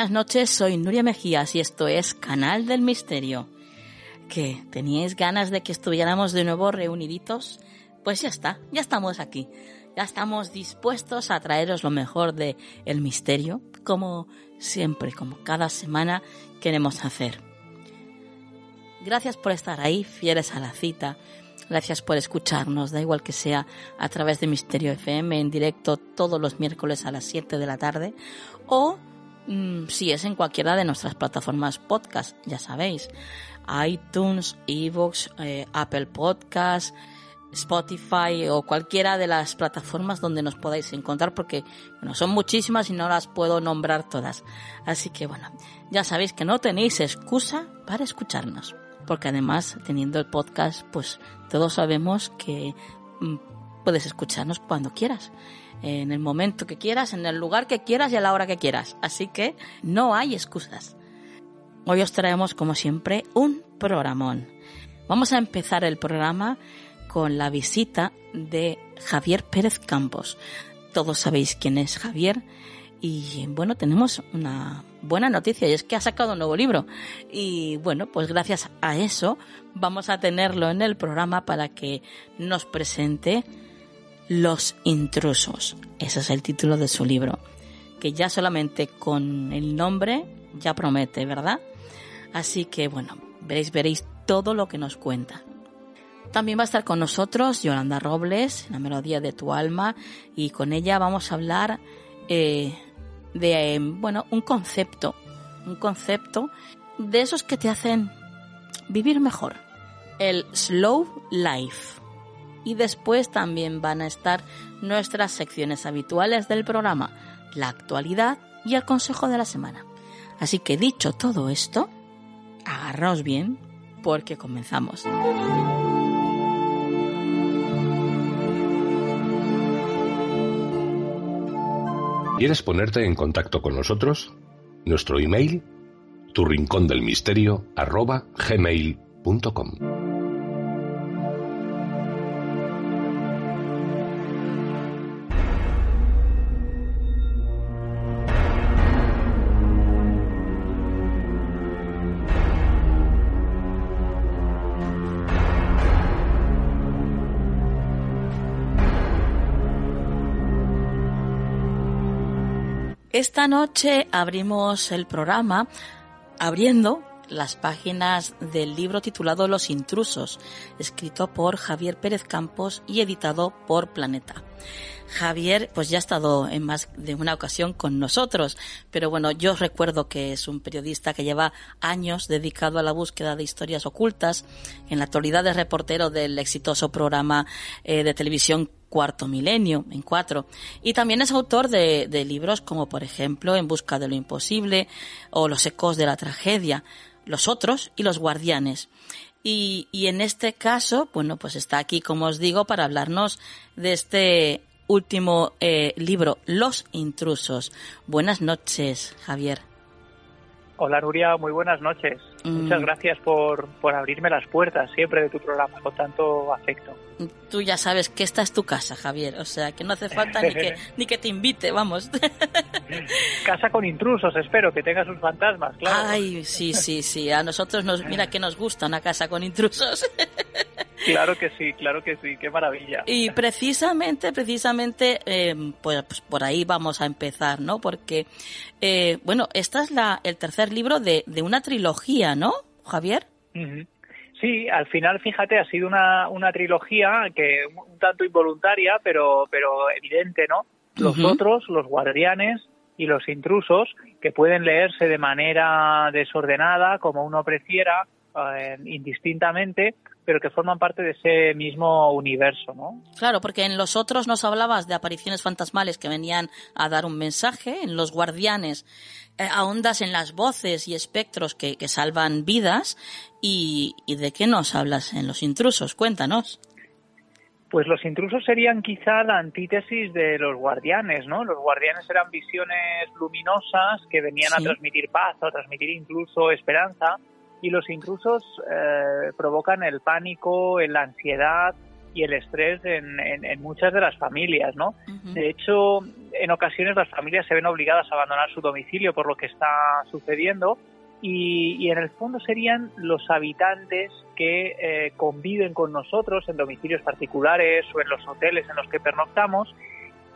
Buenas noches, soy Nuria Mejías y esto es Canal del Misterio. ¿Que teníais ganas de que estuviéramos de nuevo reuniditos? Pues ya está, ya estamos aquí. Ya estamos dispuestos a traeros lo mejor de el misterio, como siempre, como cada semana queremos hacer. Gracias por estar ahí, fieles a la cita. Gracias por escucharnos, da igual que sea a través de Misterio FM en directo todos los miércoles a las 7 de la tarde o si es en cualquiera de nuestras plataformas podcast, ya sabéis, iTunes, Evox, eh, Apple Podcast, Spotify o cualquiera de las plataformas donde nos podáis encontrar porque bueno, son muchísimas y no las puedo nombrar todas. Así que bueno, ya sabéis que no tenéis excusa para escucharnos, porque además teniendo el podcast, pues todos sabemos que mm, puedes escucharnos cuando quieras en el momento que quieras, en el lugar que quieras y a la hora que quieras. Así que no hay excusas. Hoy os traemos, como siempre, un programón. Vamos a empezar el programa con la visita de Javier Pérez Campos. Todos sabéis quién es Javier y bueno, tenemos una buena noticia y es que ha sacado un nuevo libro. Y bueno, pues gracias a eso vamos a tenerlo en el programa para que nos presente los intrusos. Ese es el título de su libro, que ya solamente con el nombre ya promete, ¿verdad? Así que bueno, veréis, veréis todo lo que nos cuenta. También va a estar con nosotros Yolanda Robles, la melodía de tu alma, y con ella vamos a hablar eh, de, bueno, un concepto, un concepto de esos que te hacen vivir mejor, el slow life y después también van a estar nuestras secciones habituales del programa, la actualidad y el consejo de la semana. Así que dicho todo esto, agarraos bien porque comenzamos. ¿Quieres ponerte en contacto con nosotros? Nuestro email, tu del misterio, arroba gmail.com. Esta noche abrimos el programa abriendo las páginas del libro titulado Los intrusos, escrito por Javier Pérez Campos y editado por Planeta. Javier, pues ya ha estado en más de una ocasión con nosotros, pero bueno, yo recuerdo que es un periodista que lleva años dedicado a la búsqueda de historias ocultas. En la actualidad es reportero del exitoso programa eh, de televisión Cuarto Milenio, en cuatro. Y también es autor de, de libros como, por ejemplo, En Busca de lo Imposible o Los Ecos de la Tragedia, Los Otros y Los Guardianes. Y, y en este caso, bueno, pues está aquí, como os digo, para hablarnos de este último eh, libro, Los Intrusos. Buenas noches, Javier. Hola Nuria, muy buenas noches. Muchas mm. gracias por, por abrirme las puertas siempre de tu programa con tanto afecto. Tú ya sabes que esta es tu casa, Javier, o sea que no hace falta ni, que, ni que te invite, vamos. casa con intrusos, espero que tenga sus fantasmas, claro. Ay, sí, sí, sí, a nosotros nos, mira que nos gusta una casa con intrusos. Claro que sí, claro que sí, qué maravilla. Y precisamente, precisamente, eh, pues, pues, por ahí vamos a empezar, ¿no? Porque, eh, bueno, esta es la, el tercer libro de, de una trilogía, ¿no, Javier? Sí, al final, fíjate, ha sido una, una trilogía que un tanto involuntaria, pero, pero evidente, ¿no? Los otros, los guardianes y los intrusos, que pueden leerse de manera desordenada, como uno prefiera, eh, indistintamente, pero que forman parte de ese mismo universo, ¿no? Claro, porque en los otros nos hablabas de apariciones fantasmales que venían a dar un mensaje, en los guardianes eh, ahondas en las voces y espectros que, salvan vidas, y, ¿de qué nos hablas en los intrusos? Cuéntanos. Pues los intrusos serían quizá la antítesis de los guardianes, ¿no? Los guardianes eran visiones luminosas que venían a transmitir paz, a transmitir incluso esperanza, y los intrusos eh, provocan el pánico, la ansiedad y el estrés en, muchas de las familias, ¿no? De hecho, en ocasiones las familias se ven obligadas a abandonar su domicilio por lo que está sucediendo y, en el fondo serían los habitantes que eh, conviven con nosotros en domicilios particulares o en los hoteles en los que pernoctamos,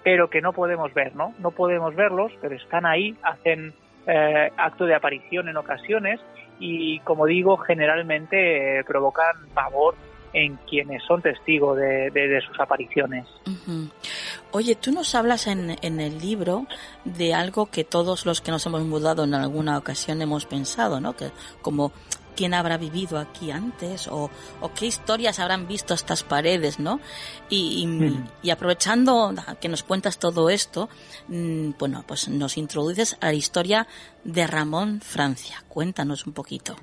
pero que no podemos ver, ¿no? No podemos verlos, pero están ahí, hacen eh, acto de aparición en ocasiones y, como digo, generalmente eh, provocan pavor en quienes son testigos de, sus apariciones. Oye, tú nos hablas en, en, el libro de algo que todos los que nos hemos mudado en alguna ocasión hemos pensado, ¿no? Que como quién habrá vivido aquí antes o, qué historias habrán visto estas paredes, ¿no? Y, y, aprovechando que nos cuentas todo esto, mm, bueno, pues nos introduces a la historia de Ramón Francia. Cuéntanos un poquito.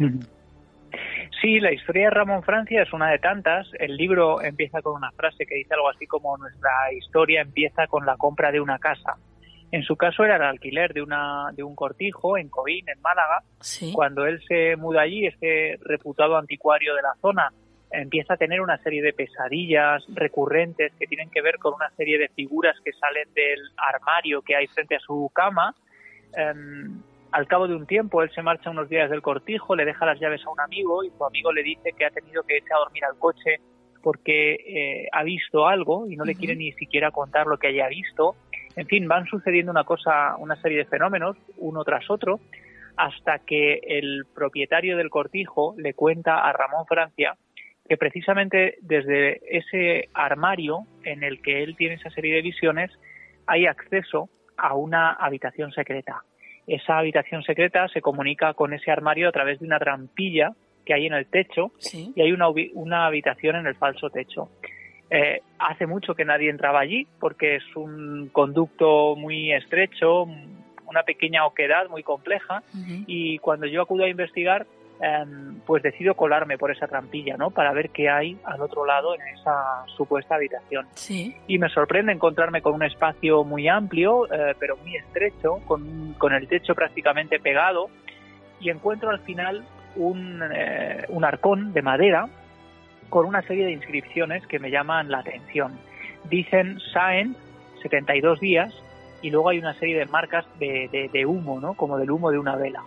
Sí, la historia de Ramón Francia es una de tantas. El libro empieza con una frase que dice algo así como nuestra historia empieza con la compra de una casa. En su caso era el alquiler de, una, de un cortijo en Coín, en Málaga. Cuando él se muda allí, este reputado anticuario de la zona empieza a tener una serie de pesadillas recurrentes que tienen que ver con una serie de figuras que salen del armario que hay frente a su cama. Em, al cabo de un tiempo, él se marcha unos días del cortijo, le deja las llaves a un amigo y su amigo le dice que ha tenido que irse a dormir al coche porque eh, ha visto algo y no le quiere ni siquiera contar lo que haya visto en fin, van sucediendo una cosa, una serie de fenómenos, uno tras otro, hasta que el propietario del cortijo le cuenta a Ramón Francia que precisamente desde ese armario en el que él tiene esa serie de visiones hay acceso a una habitación secreta. Esa habitación secreta se comunica con ese armario a través de una trampilla que hay en el techo y hay una, una habitación en el falso techo. Eh, hace mucho que nadie entraba allí porque es un conducto muy estrecho, una pequeña oquedad muy compleja y cuando yo acudo a investigar em, pues decido colarme por esa trampilla, ¿no? Para ver qué hay al otro lado en esa supuesta habitación. Y me sorprende encontrarme con un espacio muy amplio, eh, pero muy estrecho, con, con, el techo prácticamente pegado, y encuentro al final un, eh, un arcón de madera con una serie de inscripciones que me llaman la atención. Dicen Saen 72 días y luego hay una serie de marcas de, humo, ¿no? Como del humo de una vela.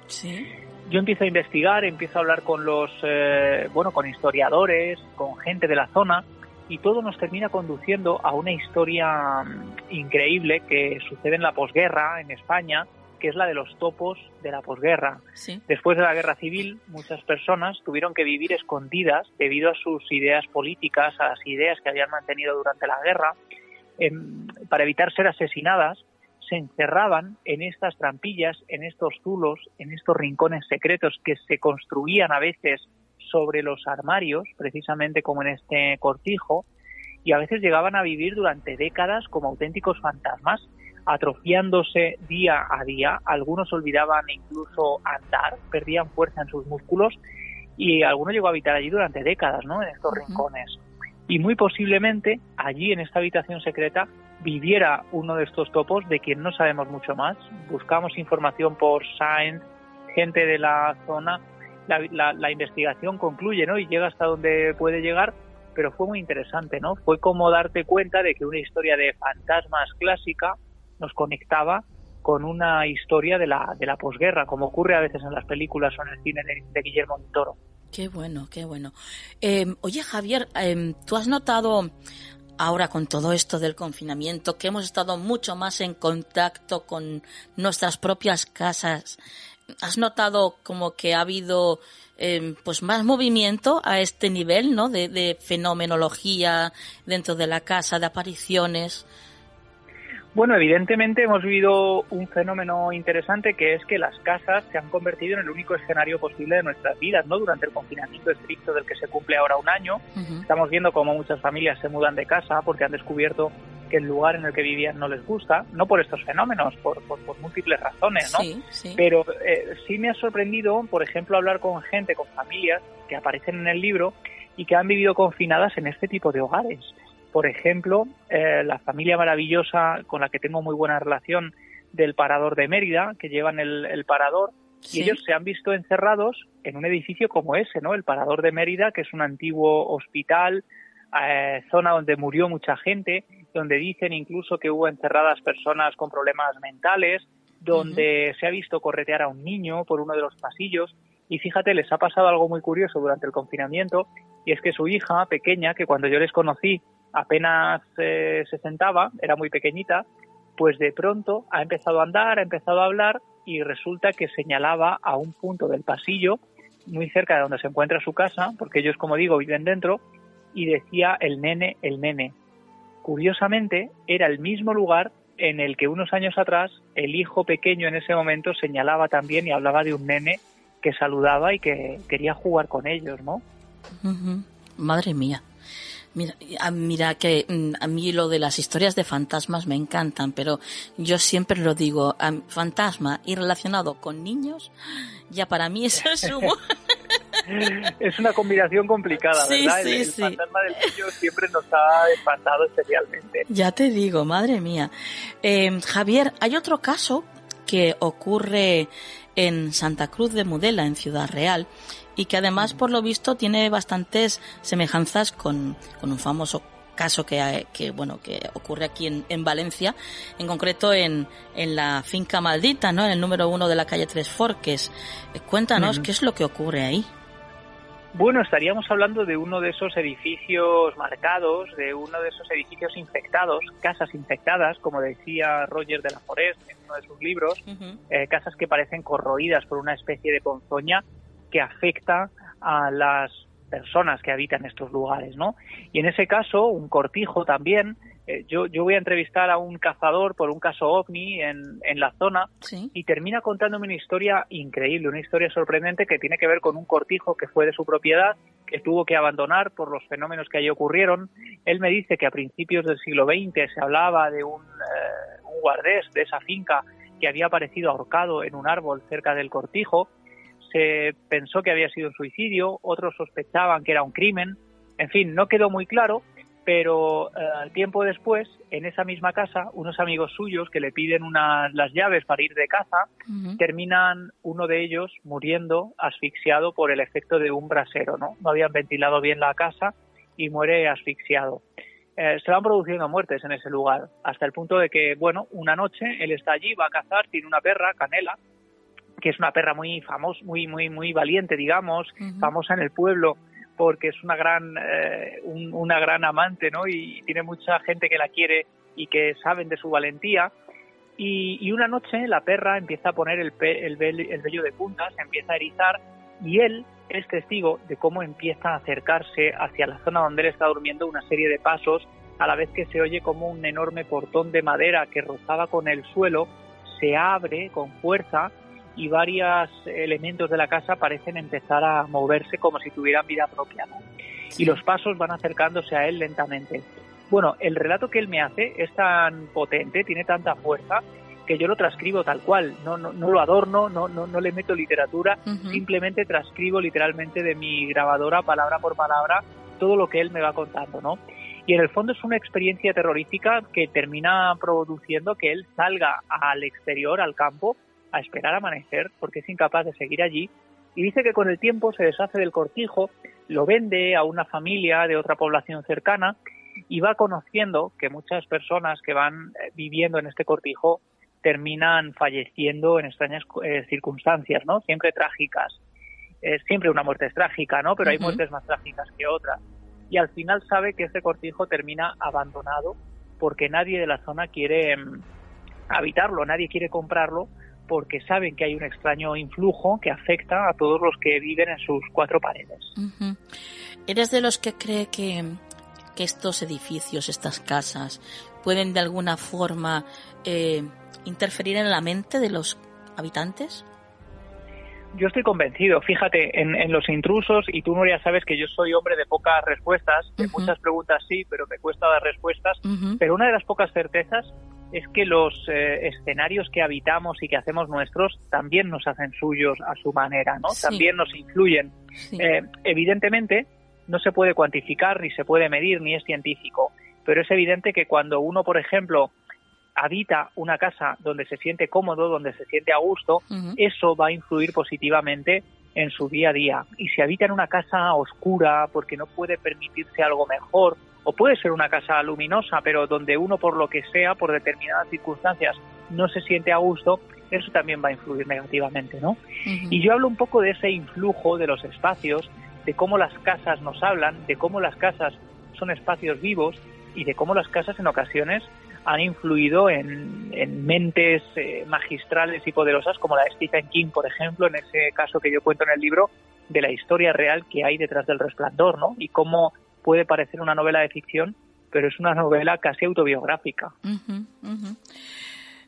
Yo empiezo a investigar, empiezo a hablar con los, eh, bueno, con historiadores, con gente de la zona y todo nos termina conduciendo a una historia mm, increíble que sucede en la posguerra en España que es la de los topos de la posguerra. Después de la guerra civil, muchas personas tuvieron que vivir escondidas debido a sus ideas políticas, a las ideas que habían mantenido durante la guerra. Em, para evitar ser asesinadas, se encerraban en estas trampillas, en estos zulos, en estos rincones secretos que se construían a veces sobre los armarios, precisamente como en este cortijo, y a veces llegaban a vivir durante décadas como auténticos fantasmas atrofiándose día a día. Algunos olvidaban incluso andar, perdían fuerza en sus músculos y algunos llegó a habitar allí durante décadas, ¿no? En estos rincones. Y muy posiblemente allí en esta habitación secreta viviera uno de estos topos de quien no sabemos mucho más. Buscamos información por Science gente de la zona, la, la, investigación concluye, ¿no? Y llega hasta donde puede llegar, pero fue muy interesante, ¿no? Fue como darte cuenta de que una historia de fantasmas clásica nos conectaba con una historia de la, de la posguerra, como ocurre a veces en las películas o en el cine de, Guillermo del Toro. Qué bueno, qué bueno. Em, oye, Javier, em, ¿tú has notado ahora con todo esto del confinamiento que hemos estado mucho más en contacto con nuestras propias casas? ¿Has notado como que ha habido em, pues más movimiento a este nivel, ¿no? De, de fenomenología dentro de la casa, de apariciones. Bueno, evidentemente hemos vivido un fenómeno interesante que es que las casas se han convertido en el único escenario posible de nuestras vidas, ¿no? Durante el confinamiento estricto del que se cumple ahora un año, estamos viendo cómo muchas familias se mudan de casa porque han descubierto que el lugar en el que vivían no les gusta, no por estos fenómenos, por, por, múltiples razones, ¿no? Pero eh, sí me ha sorprendido, por ejemplo, hablar con gente, con familias que aparecen en el libro y que han vivido confinadas en este tipo de hogares por ejemplo, eh, la familia maravillosa con la que tengo muy buena relación del Parador de Mérida, que llevan el, Parador, y ellos se han visto encerrados en un edificio como ese, ¿no? El Parador de Mérida, que es un antiguo hospital, eh, zona donde murió mucha gente, donde dicen incluso que hubo encerradas personas con problemas mentales, donde se ha visto corretear a un niño por uno de los pasillos. Y fíjate, les ha pasado algo muy curioso durante el confinamiento, y es que su hija pequeña, que cuando yo les conocí apenas eh, se sentaba, era muy pequeñita, pues de pronto ha empezado a andar, ha empezado a hablar y resulta que señalaba a un punto del pasillo muy cerca de donde se encuentra su casa, porque ellos, como digo, viven dentro, y decía el nene, el nene. Curiosamente, era el mismo lugar en el que unos años atrás el hijo pequeño en ese momento señalaba también y hablaba de un nene que saludaba y que quería jugar con ellos, ¿no? Madre mía. Mira, mira que mm, a mí lo de las historias de fantasmas me encantan, pero yo siempre lo digo, fantasma y relacionado con niños, ya para mí eso es un... es una combinación complicada, ¿verdad? Sí, el, fantasma del niño siempre nos ha espantado especialmente. Ya te digo, madre mía. Eh, Javier, hay otro caso que ocurre en Santa Cruz de Mudela, en Ciudad Real, y que además, por lo visto, tiene bastantes semejanzas con, un famoso caso que, que, bueno que ocurre aquí en, en Valencia, en concreto en, en, la finca maldita, ¿no? En el número uno de la calle Tres Forques. Eh, cuéntanos qué es lo que ocurre ahí. Bueno, estaríamos hablando de uno de esos edificios marcados, de uno de esos edificios infectados, casas infectadas, como decía Roger de la Forest en uno de sus libros, eh, casas que parecen corroídas por una especie de ponzoña que afecta a las personas que habitan estos lugares, ¿no? Y en ese caso, un cortijo también. Eh, yo, yo voy a entrevistar a un cazador por un caso ovni en, en la zona y termina contándome una historia increíble, una historia sorprendente que tiene que ver con un cortijo que fue de su propiedad, que tuvo que abandonar por los fenómenos que allí ocurrieron. Él me dice que a principios del siglo XX se hablaba de un, eh, un guardés de esa finca que había aparecido ahorcado en un árbol cerca del cortijo se pensó que había sido un suicidio, otros sospechaban que era un crimen, en fin, no quedó muy claro, pero eh, tiempo después, en esa misma casa, unos amigos suyos que le piden unas, las llaves para ir de caza, terminan uno de ellos muriendo asfixiado por el efecto de un brasero, ¿no? No habían ventilado bien la casa y muere asfixiado. Eh, se van produciendo muertes en ese lugar, hasta el punto de que, bueno, una noche él está allí, va a cazar, tiene una perra, Canela, que es una perra muy famosa, muy, muy, muy valiente, digamos, famosa en el pueblo porque es una gran, eh, una gran amante, ¿no? Y tiene mucha gente que la quiere y que saben de su valentía. Y, una noche la perra empieza a poner el, el, el vello de punta, se empieza a erizar y él es testigo de cómo empieza a acercarse hacia la zona donde él está durmiendo una serie de pasos, a la vez que se oye como un enorme portón de madera que rozaba con el suelo se abre con fuerza y varios elementos de la casa parecen empezar a moverse como si tuvieran vida propia. Y los pasos van acercándose a él lentamente. Bueno, el relato que él me hace es tan potente, tiene tanta fuerza, que yo lo transcribo tal cual, no, no, no lo adorno, no, no, no le meto literatura, simplemente transcribo literalmente de mi grabadora, palabra por palabra, todo lo que él me va contando, ¿no? Y en el fondo es una experiencia terrorífica que termina produciendo que él salga al exterior, al campo, a esperar a amanecer porque es incapaz de seguir allí y dice que con el tiempo se deshace del cortijo, lo vende a una familia de otra población cercana y va conociendo que muchas personas que van eh, viviendo en este cortijo terminan falleciendo en extrañas eh, circunstancias, ¿no? Siempre trágicas. Siempre una muerte es trágica, ¿no? Pero hay muertes más trágicas que otras. Y al final sabe que ese cortijo termina abandonado porque nadie de la zona quiere mm, habitarlo, nadie quiere comprarlo porque saben que hay un extraño influjo que afecta a todos los que viven en sus cuatro paredes. ¿Eres de los que cree que, que, estos edificios, estas casas, pueden de alguna forma eh, interferir en la mente de los habitantes? Yo estoy convencido, fíjate, en, los intrusos, y tú, ya sabes que yo soy hombre de pocas respuestas, de muchas preguntas sí, pero me cuesta dar respuestas, pero una de las pocas certezas es que los eh, escenarios que habitamos y que hacemos nuestros también nos hacen suyos a su manera, ¿no? También nos influyen. Eh, evidentemente, no se puede cuantificar, ni se puede medir, ni es científico, pero es evidente que cuando uno, por ejemplo, habita una casa donde se siente cómodo, donde se siente a gusto, eso va a influir positivamente en su día a día. Y si habita en una casa oscura porque no puede permitirse algo mejor, o puede ser una casa luminosa, pero donde uno por lo que sea, por determinadas circunstancias, no se siente a gusto, eso también va a influir negativamente, ¿no? Y yo hablo un poco de ese influjo de los espacios, de cómo las casas nos hablan, de cómo las casas son espacios vivos y de cómo las casas en ocasiones han influido en, mentes eh, magistrales y poderosas como la de Stephen King, por ejemplo, en ese caso que yo cuento en el libro de la historia real que hay detrás del resplandor, ¿no? Y cómo puede parecer una novela de ficción, pero es una novela casi autobiográfica.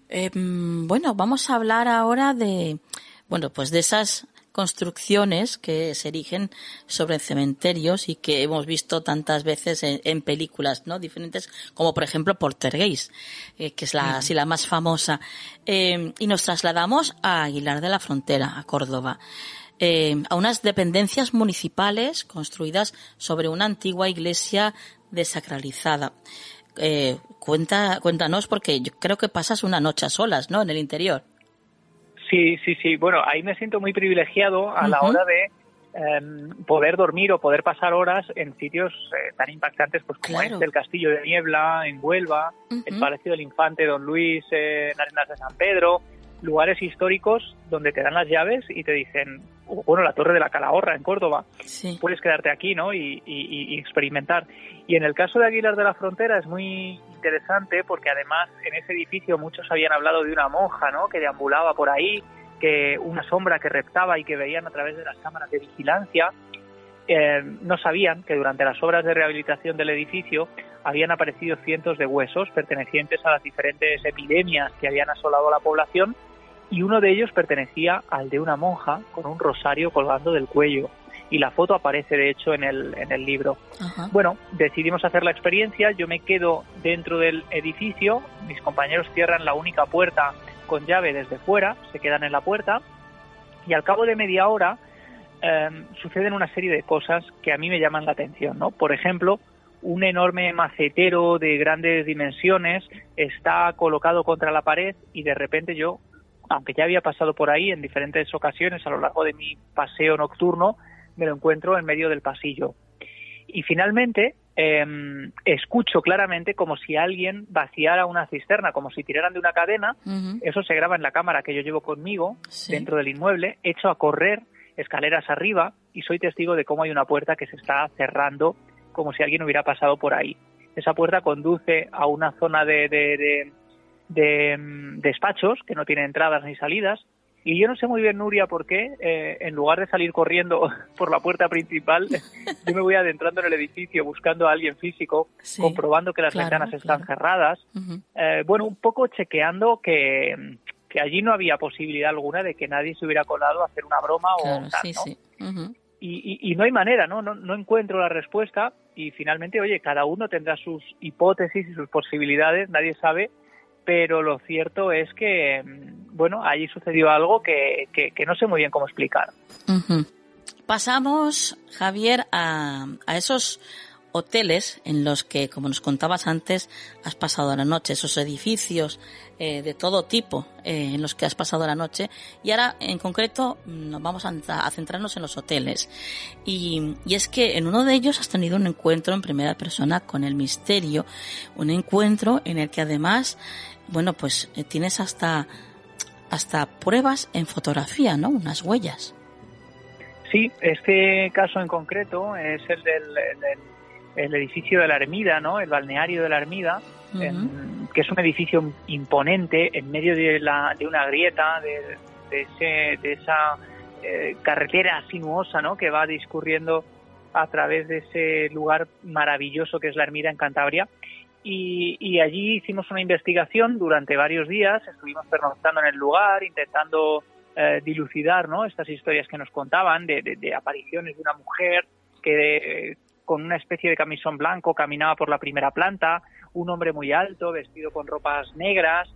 Em, bueno, vamos a hablar ahora de, bueno, pues de esas construcciones que se erigen sobre cementerios y que hemos visto tantas veces en, películas, ¿no? Diferentes, como por ejemplo Portergeist, eh, que es la, así la más famosa. Em, y nos trasladamos a Aguilar de la Frontera, a Córdoba. Eh, a unas dependencias municipales construidas sobre una antigua iglesia desacralizada. Eh, cuenta, cuéntanos porque yo creo que pasas una noche a solas, ¿no? En el interior. Sí, sí, sí. Bueno, ahí me siento muy privilegiado a la hora de em, poder dormir o poder pasar horas en sitios eh, tan impactantes pues como este, el Castillo de Niebla en Huelva, el Palacio del Infante Don Luis en Arenas de San Pedro, lugares históricos donde te dan las llaves y te dicen, bueno, la Torre de la Calahorra en Córdoba, puedes quedarte aquí, ¿no? Y, y, experimentar. Y en el caso de Aguilar de la Frontera es muy interesante porque además en ese edificio muchos habían hablado de una monja, ¿no? Que deambulaba por ahí, que una sombra que reptaba y que veían a través de las cámaras de vigilancia. Eh, no sabían que durante las obras de rehabilitación del edificio habían aparecido cientos de huesos pertenecientes a las diferentes epidemias que habían asolado a la población y uno de ellos pertenecía al de una monja con un rosario colgando del cuello. Y la foto aparece, de hecho, en el, en el libro. Bueno, decidimos hacer la experiencia, yo me quedo dentro del edificio, mis compañeros cierran la única puerta con llave desde fuera, se quedan en la puerta, y al cabo de media hora em, suceden una serie de cosas que a mí me llaman la atención, ¿no? Por ejemplo, un enorme macetero de grandes dimensiones está colocado contra la pared y de repente yo aunque ya había pasado por ahí en diferentes ocasiones a lo largo de mi paseo nocturno, me lo encuentro en medio del pasillo. Y finalmente em, escucho claramente como si alguien vaciara una cisterna, como si tiraran de una cadena. Eso se graba en la cámara que yo llevo conmigo dentro del inmueble, hecho a correr escaleras arriba y soy testigo de cómo hay una puerta que se está cerrando como si alguien hubiera pasado por ahí. Esa puerta conduce a una zona de de mm, despachos que no tienen entradas ni salidas. Y yo no sé muy bien, Nuria, por qué, eh, en lugar de salir corriendo por la puerta principal, yo me voy adentrando en el edificio buscando a alguien físico, comprobando que las ventanas están cerradas. Eh, bueno, un poco chequeando que, que, allí no había posibilidad alguna de que nadie se hubiera colado a hacer una broma o tal, y, y, no hay manera, ¿no? ¿no? No encuentro la respuesta y finalmente, oye, cada uno tendrá sus hipótesis y sus posibilidades, nadie sabe pero lo cierto es que, mm, bueno, allí sucedió algo que, que, no sé muy bien cómo explicar. Pasamos, Javier, a, a esos hoteles en los que, como nos contabas antes, has pasado la noche, esos edificios eh, de todo tipo eh, en los que has pasado la noche. Y ahora, en concreto, nos vamos a, centrarnos en los hoteles. Y, y, es que en uno de ellos has tenido un encuentro en primera persona con el misterio, un encuentro en el que además, bueno, pues eh, tienes hasta hasta pruebas en fotografía, ¿no? Unas huellas. Sí, este caso en concreto es el del, el edificio de la Ermida, ¿no? El balneario de la Ermida, que es un edificio imponente en medio de, la, de una grieta, de, de, ese, de esa eh, carretera sinuosa, ¿no? Que va discurriendo a través de ese lugar maravilloso que es la Ermida en Cantabria. Y, y, allí hicimos una investigación durante varios días, estuvimos pernoctando en el lugar, intentando eh, dilucidar ¿no? estas historias que nos contaban de, de, apariciones de una mujer que con una especie de camisón blanco caminaba por la primera planta, un hombre muy alto, vestido con ropas negras,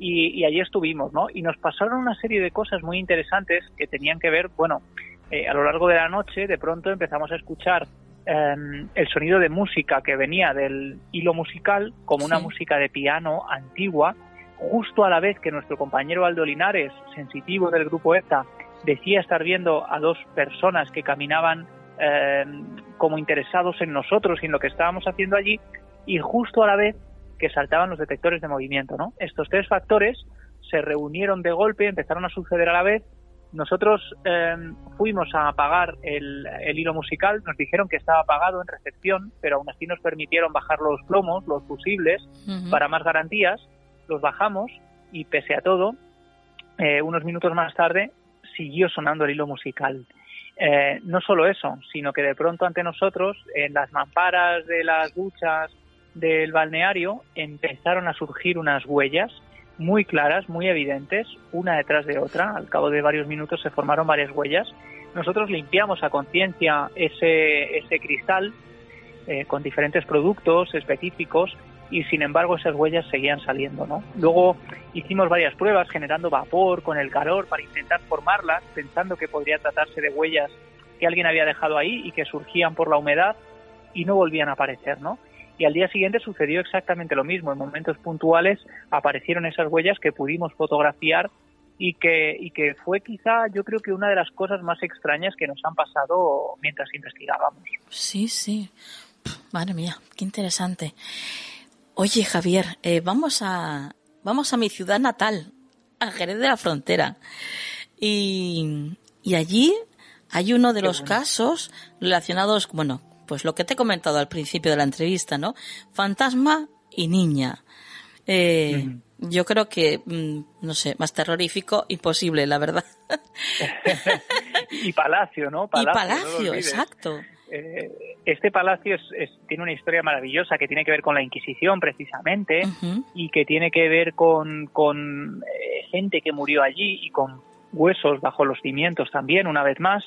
y, allí estuvimos, ¿no? Y nos pasaron una serie de cosas muy interesantes que tenían que ver, bueno, eh, a lo largo de la noche, de pronto empezamos a escuchar em, el sonido de música que venía del hilo musical, como una música de piano antigua, justo a la vez que nuestro compañero Aldo Linares, sensitivo del grupo ETA, decía estar viendo a dos personas que caminaban eh, como interesados en nosotros y en lo que estábamos haciendo allí y justo a la vez que saltaban los detectores de movimiento. ¿no? Estos tres factores se reunieron de golpe, empezaron a suceder a la vez. Nosotros eh, fuimos a apagar el, hilo musical, nos dijeron que estaba apagado en recepción, pero aún así nos permitieron bajar los plomos, los fusibles, para más garantías. Los bajamos y pese a todo, eh, unos minutos más tarde siguió sonando el hilo musical. Eh, no solo eso, sino que de pronto ante nosotros, en las mamparas de las duchas del balneario, empezaron a surgir unas huellas muy claras, muy evidentes, una detrás de otra. Al cabo de varios minutos se formaron varias huellas. Nosotros limpiamos a conciencia ese, ese cristal eh, con diferentes productos específicos y sin embargo esas huellas seguían saliendo, ¿no? Luego hicimos varias pruebas generando vapor con el calor para intentar formarlas, pensando que podría tratarse de huellas que alguien había dejado ahí y que surgían por la humedad y no volvían a aparecer, ¿no? Y al día siguiente sucedió exactamente lo mismo. En momentos puntuales aparecieron esas huellas que pudimos fotografiar y que, y que fue quizá, yo creo que una de las cosas más extrañas que nos han pasado mientras investigábamos. Sí, sí. Madre mía, qué interesante. Oye, Javier, eh, vamos a vamos a mi ciudad natal, a Jerez de la Frontera. Y, y allí hay uno de los casos relacionados, bueno, pues lo que te he comentado al principio de la entrevista, ¿no? Fantasma y niña. Eh, Yo creo que, mm, no sé, más terrorífico, imposible, la verdad. y Palacio, ¿no? y Palacio, exacto. Eh, este palacio tiene una historia maravillosa que tiene que ver con la Inquisición precisamente y que tiene que ver con, con eh, gente que murió allí y con huesos bajo los cimientos también, una vez más.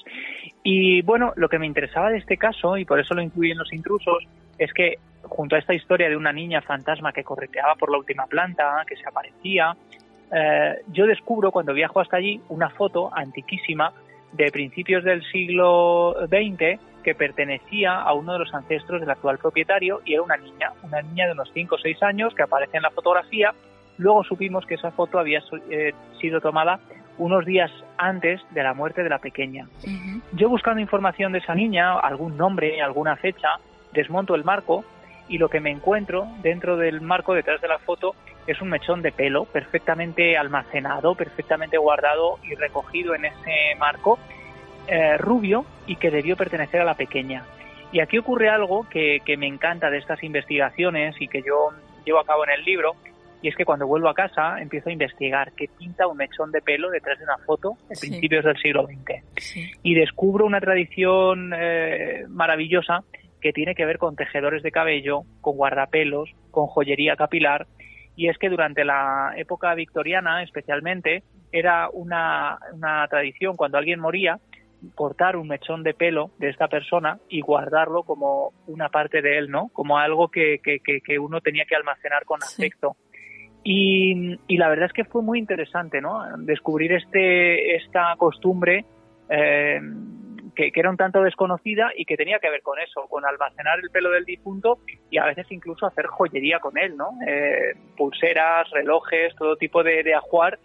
Y bueno, lo que me interesaba de este caso, y por eso lo incluí en los intrusos, es que junto a esta historia de una niña fantasma que correteaba por la última planta, que se aparecía, eh, yo descubro cuando viajo hasta allí una foto antiquísima de principios del siglo XX que pertenecía a uno de los ancestros del actual propietario y era una niña, una niña de unos 5 o 6 años que aparece en la fotografía. Luego supimos que esa foto había eh, sido tomada unos días antes de la muerte de la pequeña. Yo buscando información de esa niña, algún nombre, alguna fecha, desmonto el marco y lo que me encuentro dentro del marco detrás de la foto es un mechón de pelo perfectamente almacenado, perfectamente guardado y recogido en ese marco, eh, rubio y que debió pertenecer a la pequeña. Y aquí ocurre algo que, me encanta de estas investigaciones y que yo llevo a cabo en el libro, y es que cuando vuelvo a casa empiezo a investigar qué pinta un mechón de pelo detrás de una foto de principios del siglo XX. Y descubro una tradición eh, maravillosa que tiene que ver con tejedores de cabello, con guardapelos, con joyería capilar y es que durante la época victoriana especialmente era una, tradición cuando alguien moría cortar un mechón de pelo de esta persona y guardarlo como una parte de él, ¿no? Como algo que, que, uno tenía que almacenar con afecto. Y, y, la verdad es que fue muy interesante, ¿no? Descubrir este, esta costumbre eh, que, era un tanto desconocida y que tenía que ver con eso, con almacenar el pelo del difunto y a veces incluso hacer joyería con él, ¿no? Eh, pulseras, relojes, todo tipo de, ajuar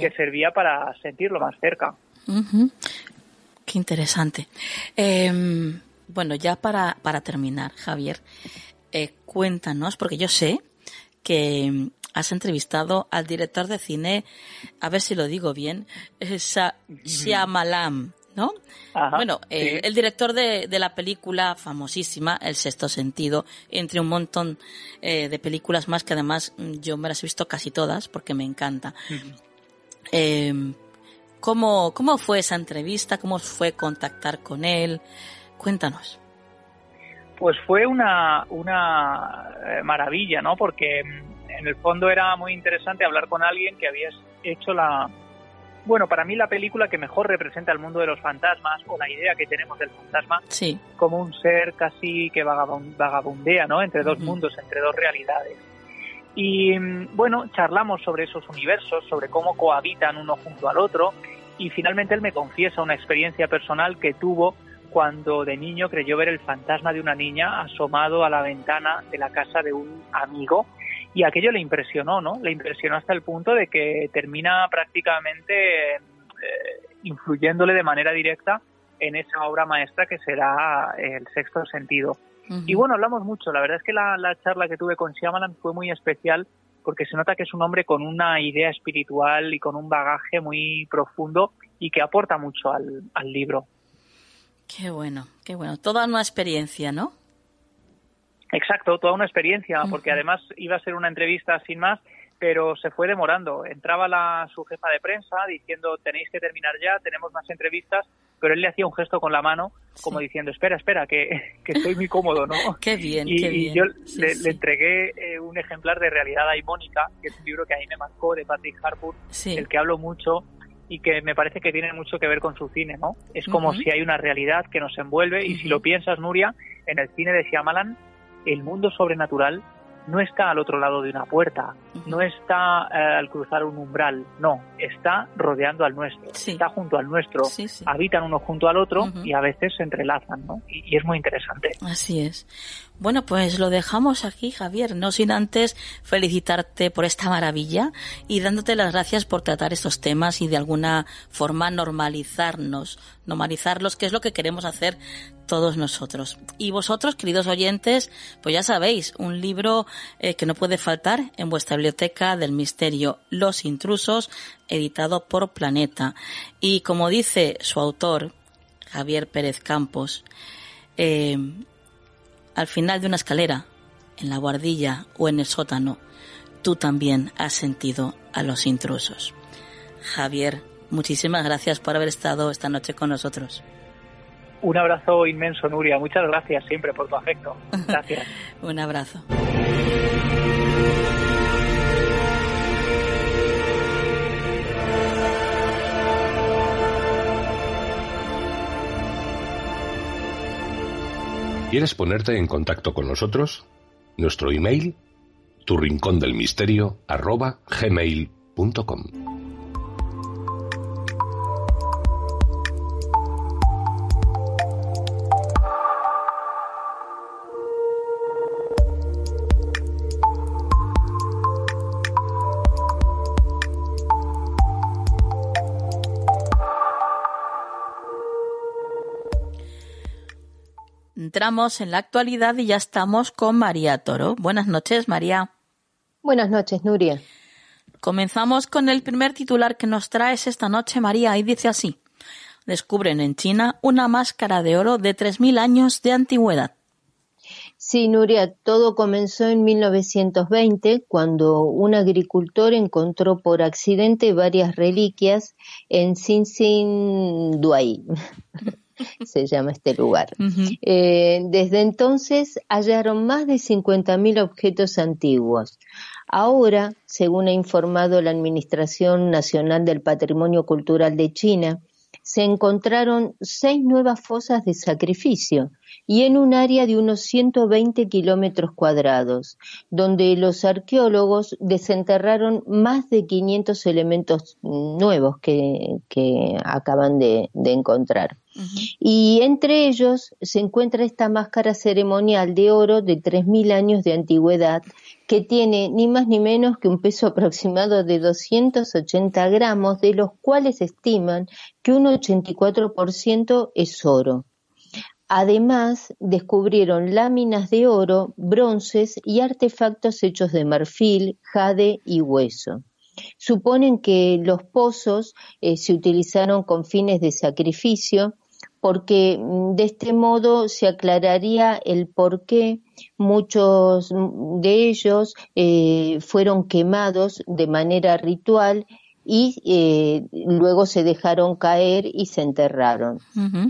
que servía para sentirlo más cerca. Qué interesante. Em, bueno, ya para, para terminar, Javier, eh, cuéntanos, porque yo sé que has entrevistado al director de cine, a ver si lo digo bien, Shyamalan, ¿no? bueno, eh, el director de, la película famosísima, El Sexto Sentido, entre un montón eh, de películas más que además mm, yo me las he visto casi todas porque me encanta. Em, ¿cómo, ¿Cómo fue esa entrevista? ¿Cómo fue contactar con él? Cuéntanos. Pues fue una, una eh, maravilla, ¿no? Porque mm, en el fondo era muy interesante hablar con alguien que había hecho la, bueno, para mí la película que mejor representa el mundo de los fantasmas o la idea que tenemos del fantasma sí. como un ser casi que vagabundea, ¿no? Entre dos mundos, entre dos realidades. Y bueno, charlamos sobre esos universos, sobre cómo cohabitan uno junto al otro y finalmente él me confiesa una experiencia personal que tuvo cuando de niño creyó ver el fantasma de una niña asomado a la ventana de la casa de un amigo y aquello le impresionó, ¿no? Le impresionó hasta el punto de que termina prácticamente eh, influyéndole de manera directa en esa obra maestra que será El sexto sentido. Y bueno, hablamos mucho. La verdad es que la, charla que tuve con Shyamalan fue muy especial porque se nota que es un hombre con una idea espiritual y con un bagaje muy profundo y que aporta mucho al, al libro. Qué bueno, qué bueno. Toda una experiencia, ¿no? Exacto, toda una experiencia, porque además iba a ser una entrevista sin más, pero se fue demorando. Entraba la, su jefa de prensa diciendo tenéis que terminar ya, tenemos más entrevistas, pero él le hacía un gesto con la mano como diciendo espera, espera, que, que, estoy muy cómodo, ¿no? qué bien, y, qué bien. yo le, entregué eh, un ejemplar de Realidad Aimónica, que es un libro que a mí me marcó, de Patrick Harpur, el que hablo mucho y que me parece que tiene mucho que ver con su cine, ¿no? Es como si hay una realidad que nos envuelve y si lo piensas, Nuria, en el cine de Shyamalan el mundo sobrenatural no está al otro lado de una puerta, no está eh, al cruzar un umbral, no, está rodeando al nuestro, está junto al nuestro, habitan uno junto al otro y a veces se entrelazan, ¿no? Y, es muy interesante. Así es. Bueno, pues lo dejamos aquí, Javier, no sin antes felicitarte por esta maravilla y dándote las gracias por tratar estos temas y de alguna forma normalizarnos, normalizarlos, que es lo que queremos hacer todos nosotros. Y vosotros, queridos oyentes, pues ya sabéis, un libro eh, que no puede faltar en vuestra biblioteca del misterio, Los intrusos, editado por Planeta. Y como dice su autor, Javier Pérez Campos, eh, al final de una escalera, en la guardilla o en el sótano, tú también has sentido a los intrusos. Javier, muchísimas gracias por haber estado esta noche con nosotros. Un abrazo inmenso, Nuria. Muchas gracias siempre por tu afecto. Gracias. Un abrazo. ¿Quieres ponerte en contacto con nosotros? Nuestro email, tu rincón del misterio. Entramos en la actualidad y ya estamos con María Toro. Buenas noches, María. Buenas noches, Nuria. Comenzamos con el primer titular que nos traes esta noche, María, y dice así. Descubren en China una máscara de oro de 3.000 años de antigüedad. Sí, Nuria, todo comenzó en 1920 cuando un agricultor encontró por accidente varias reliquias en Duay. se llama este lugar. Eh, desde entonces hallaron más de 50.000 objetos antiguos. Ahora, según ha informado la Administración Nacional del Patrimonio Cultural de China, se encontraron seis nuevas fosas de sacrificio y en un área de unos 120 kilómetros cuadrados, donde los arqueólogos desenterraron más de 500 elementos nuevos que, acaban de encontrar. Y entre ellos se encuentra esta máscara ceremonial de oro de 3.000 años de antigüedad que tiene ni más ni menos que un peso aproximado de 280 gramos, de los cuales estiman que un 84% es oro. Además, descubrieron láminas de oro, bronces y artefactos hechos de marfil, jade y hueso. Suponen que los pozos eh, se utilizaron con fines de sacrificio porque mm, de este modo se aclararía el por qué muchos de ellos eh, fueron quemados de manera ritual y eh, luego se dejaron caer y se enterraron.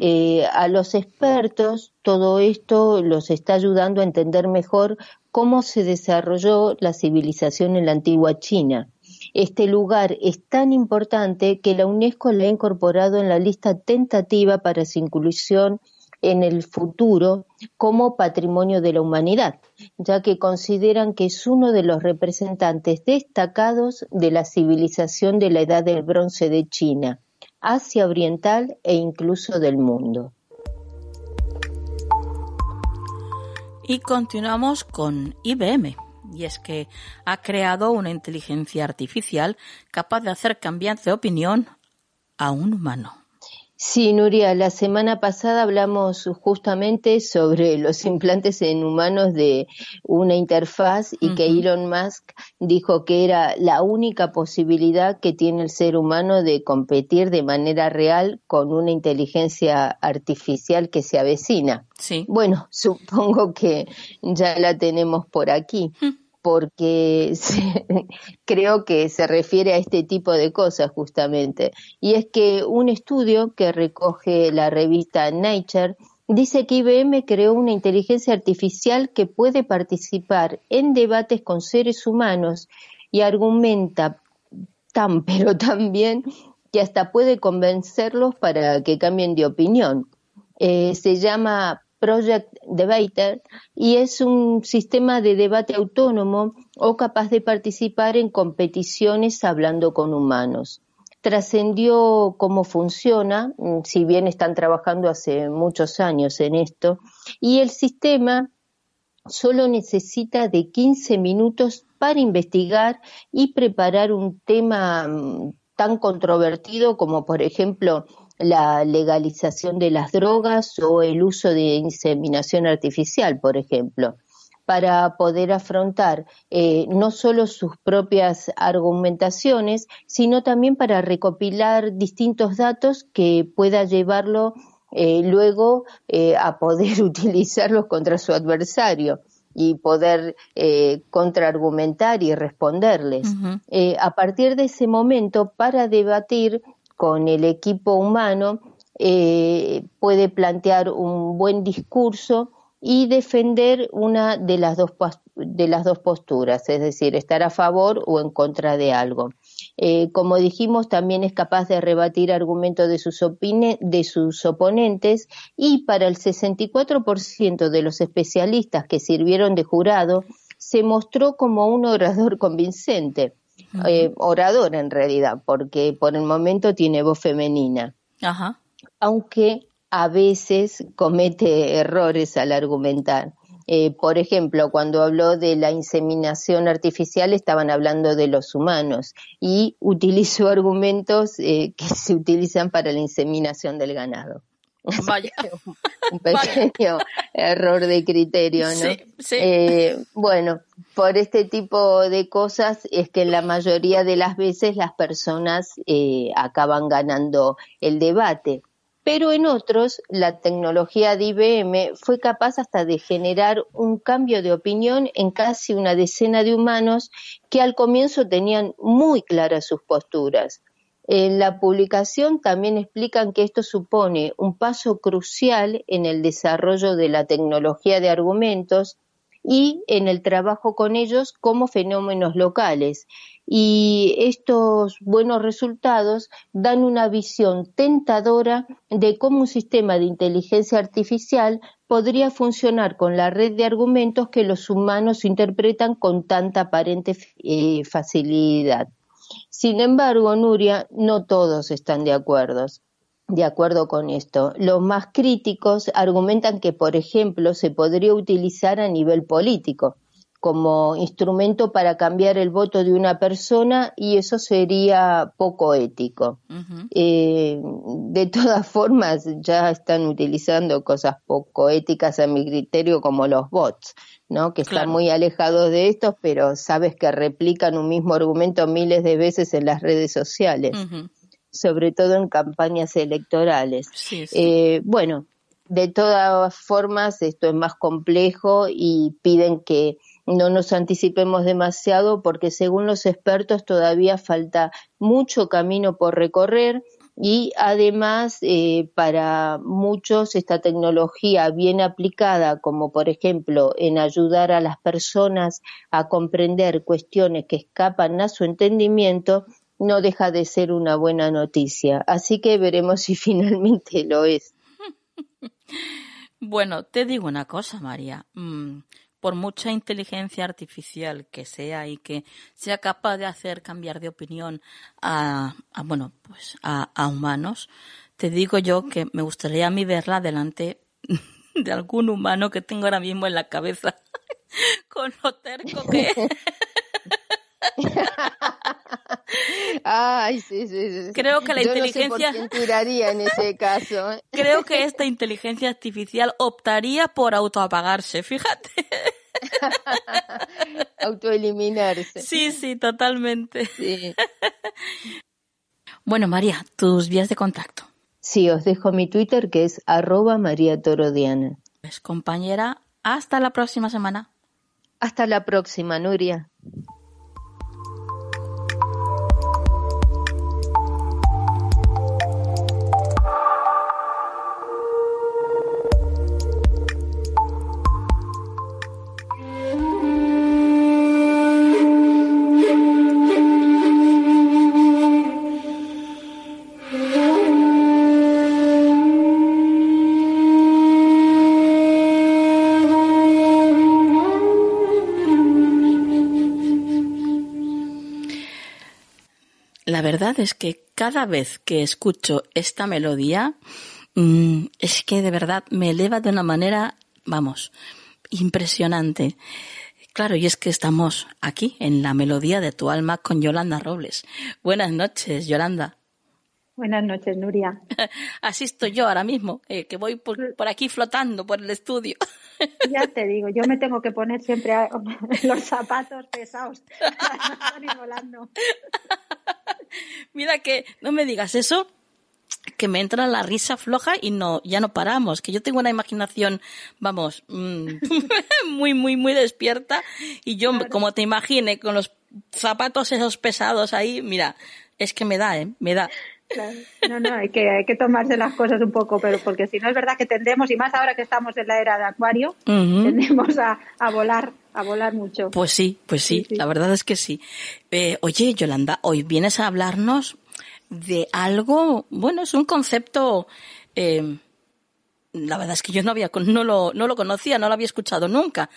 Eh, a los expertos todo esto los está ayudando a entender mejor cómo se desarrolló la civilización en la antigua China. Este lugar es tan importante que la UNESCO lo ha incorporado en la lista tentativa para su inclusión en el futuro como patrimonio de la humanidad, ya que consideran que es uno de los representantes destacados de la civilización de la Edad del Bronce de China, Asia Oriental e incluso del mundo. Y continuamos con IBM, y es que ha creado una inteligencia artificial capaz de hacer cambiar de opinión a un humano. Sí, Nuria, la semana pasada hablamos justamente sobre los implantes en humanos de una interfaz y que Elon Musk dijo que era la única posibilidad que tiene el ser humano de competir de manera real con una inteligencia artificial que se avecina. Sí. Bueno, supongo que ya la tenemos por aquí porque creo que se refiere a este tipo de cosas justamente. Y es que un estudio que recoge la revista Nature dice que IBM creó una inteligencia artificial que puede participar en debates con seres humanos y argumenta tan pero tan bien que hasta puede convencerlos para que cambien de opinión. Eh, se llama Project Debater y es un sistema de debate autónomo o capaz de participar en competiciones hablando con humanos. Trascendió cómo funciona, mm, si bien están trabajando hace muchos años en esto, y el sistema solo necesita de 15 minutos para investigar y preparar un tema mm, tan controvertido como, por ejemplo, la legalización de las drogas o el uso de inseminación artificial, por ejemplo, para poder afrontar eh, no solo sus propias argumentaciones, sino también para recopilar distintos datos que pueda llevarlo eh, luego eh, a poder utilizarlos contra su adversario y poder contraargumentar y responderles. a partir de ese momento, para debatir con el equipo humano eh, puede plantear un buen discurso y defender una de las dos de las dos posturas, es decir, estar a favor o en contra de algo. Eh, como dijimos, también es capaz de rebatir argumentos de sus, de sus oponentes y para el 64% de los especialistas que sirvieron de jurado, se mostró como un orador convincente eh, orador en realidad, porque por el momento tiene voz femenina. Ajá. Aunque a veces comete errores al argumentar. Eh, por ejemplo, cuando habló de la inseminación artificial estaban hablando de los humanos y utilizó argumentos eh, que se utilizan para la inseminación del ganado. Vaya. un pequeño error de criterio, ¿no? Eh, bueno, por este tipo de cosas es que la mayoría de las veces las personas eh, acaban ganando el debate. Pero en otros, la tecnología de IBM fue capaz hasta de generar un cambio de opinión en casi una decena de humanos que al comienzo tenían muy claras sus posturas en la publicación también explican que esto supone un paso crucial en el desarrollo de la tecnología de argumentos y en el trabajo con ellos como fenómenos locales. Y estos buenos resultados dan una visión tentadora de cómo un sistema de inteligencia artificial podría funcionar con la red de argumentos que los humanos interpretan con tanta aparente eh, facilidad. Sin embargo, Nuria, no todos están de acuerdo. de acuerdo con esto. Los más críticos argumentan que, por ejemplo, se podría utilizar a nivel político como instrumento para cambiar el voto de una persona y eso sería poco ético. Eh, de todas formas, ya están utilizando cosas poco éticas a mi criterio como los bots, ¿no? que están muy alejados de estos, pero sabes que replican un mismo argumento miles de veces en las redes sociales sobre todo en campañas electorales. Eh, bueno, de todas formas, esto es más complejo y piden que no nos anticipemos demasiado porque según los expertos todavía falta mucho camino por recorrer y además eh, para muchos esta tecnología bien aplicada, como por ejemplo en ayudar a las personas a comprender cuestiones que escapan a su entendimiento, no deja de ser una buena noticia. Así que veremos si finalmente lo es. Bueno, te digo una cosa, María. Mm, por mucha inteligencia artificial que sea y que sea capaz de hacer cambiar de opinión a, bueno, pues a, a humanos, te digo yo que me gustaría a mí verla delante de algún humano que tengo ahora mismo en la cabeza con lo terco que Ay, sí, sí, sí. Creo que la inteligencia. No tiraría en ese caso. ¿eh? Creo que esta inteligencia artificial optaría por autoapagarse, fíjate. Autoeliminarse. Sí, sí, totalmente. Bueno, María, tus vías de contacto. Sí, os dejo mi Twitter que es arroba María Torodiana. Pues compañera, hasta la próxima semana. Hasta la próxima, Nuria. Verdad es que cada vez que escucho esta melodía, mm, es que de verdad me eleva de una manera, vamos, impresionante. Claro, y es que estamos aquí en la melodía de tu alma con Yolanda Robles. Buenas noches, Yolanda. Buenas noches, Nuria. Así estoy yo ahora mismo, eh, que voy por, aquí flotando por el estudio. Ya te digo, yo me tengo que poner siempre los zapatos pesados para volando. Mira que no me digas eso, que me entra la risa floja y no, ya no paramos, que yo tengo una imaginación, vamos, mm, muy, muy, muy despierta y yo, como te imagine, con los zapatos esos pesados ahí, mira, es que me da, ¿eh? Me da. No, no, hay que, hay que tomarse las cosas un poco, pero porque si no es verdad que tendemos, y más ahora que estamos en la era de acuario, tendemos a, a, volar, a volar mucho. Pues sí, pues sí, la verdad es que sí. Eh, oye, Yolanda, hoy vienes a hablarnos de algo, bueno, es un concepto, eh, la verdad es que yo no había, no lo, no lo conocía, no lo había escuchado nunca,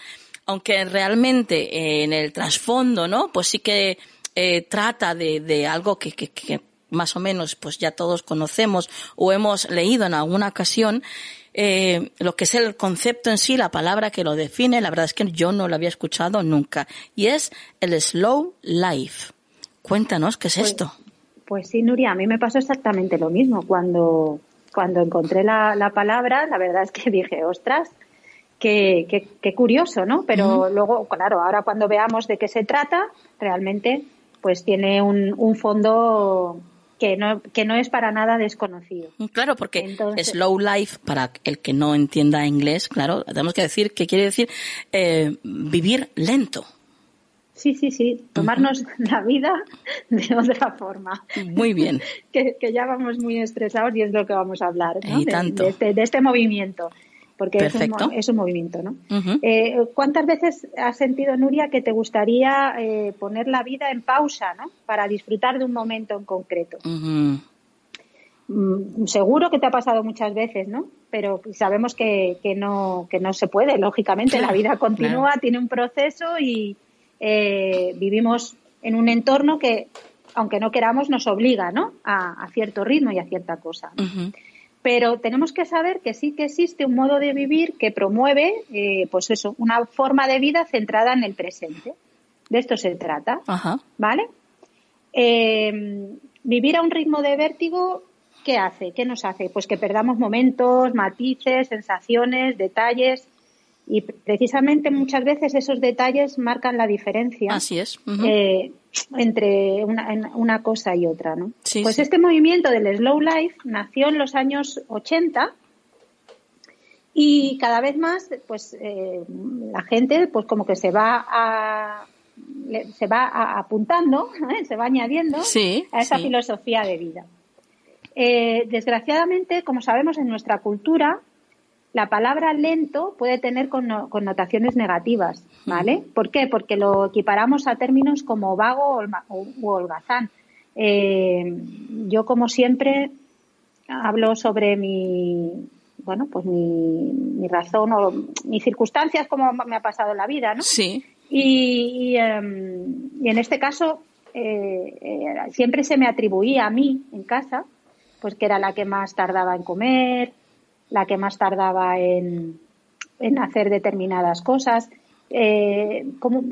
aunque realmente eh, en el trasfondo, ¿no? Pues sí que eh, trata de, de algo que, que, que más o menos pues ya todos conocemos o hemos leído en alguna ocasión, eh, lo que es el concepto en sí, la palabra que lo define, la verdad es que yo no lo había escuchado nunca, y es el slow life. Cuéntanos, ¿qué es pues, esto? Pues sí, Nuria, a mí me pasó exactamente lo mismo. Cuando, cuando encontré la, la palabra, la verdad es que dije, ostras, qué, qué, qué curioso, ¿no? Pero luego, claro, ahora cuando veamos de qué se trata, realmente pues tiene un, un fondo que no, que no es para nada desconocido. Claro, porque slow life, para el que no entienda inglés, claro, tenemos que decir que quiere decir eh, vivir lento. Sí, sí, sí, tomarnos la vida de otra forma. Muy bien. que, que, ya vamos muy estresados y es lo que vamos a hablar, ¿no? Y tanto. De, este, de este movimiento porque es un, es un, movimiento, ¿no? eh, ¿Cuántas veces has sentido, Nuria, que te gustaría eh, poner la vida en pausa, ¿no? Para disfrutar de un momento en concreto. mm, seguro que te ha pasado muchas veces, ¿no? Pero sabemos que, que, no, que no se puede, lógicamente. Claro, la vida continúa, claro. tiene un proceso y eh, vivimos en un entorno que aunque no queramos, nos obliga ¿no? a, cierto ritmo y a cierta cosa. Pero tenemos que saber que sí que existe un modo de vivir que promueve, eh, pues eso, una forma de vida centrada en el presente. De esto se trata, ¿vale? Eh, vivir a un ritmo de vértigo, ¿qué hace? ¿Qué nos hace? Pues que perdamos momentos, matices, sensaciones, detalles y precisamente muchas veces esos detalles marcan la diferencia. Así es. Eh, entre una, cosa y otra, ¿no? pues este movimiento del slow life nació en los años 80 y cada vez más, pues eh, la gente, pues como que se va a se va apuntando, ¿eh? se va añadiendo a esa filosofía de vida. desgraciadamente, como sabemos en nuestra cultura, la palabra lento puede tener connotaciones negativas, ¿vale? ¿Por qué? Porque lo equiparamos a términos como vago o holgazán. Eh, yo, como siempre, hablo sobre mi, bueno, pues mi, razón o mis circunstancias, como me ha pasado en la vida, ¿no? Sí. Y, em, en este caso, eh, eh, siempre se me atribuía a mí en casa, pues que era la que más tardaba en comer, la que más tardaba en, hacer determinadas cosas. Eh, como,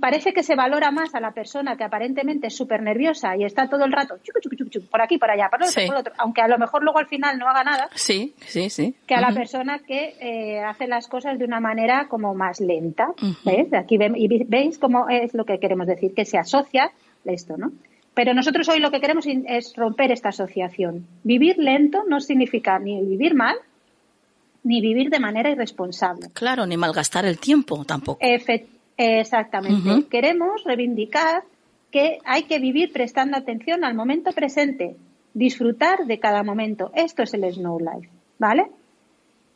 parece que se valora más a la persona que aparentemente es súper nerviosa y está todo el rato por aquí, por allá, por otro, por otro, aunque a lo mejor luego al final no haga nada. Sí, sí, sí. Que a la persona que eh, hace las cosas de una manera como más lenta. ¿Ves? Aquí y veis cómo es lo que queremos decir, que se asocia esto, ¿no? Pero nosotros hoy lo que queremos es romper esta asociación. Vivir lento no significa ni vivir mal, ni vivir de manera irresponsable. Claro, ni malgastar el tiempo tampoco. exactamente. Queremos reivindicar que hay que vivir prestando atención al momento presente, disfrutar de cada momento. Esto es el Snow Life, ¿vale?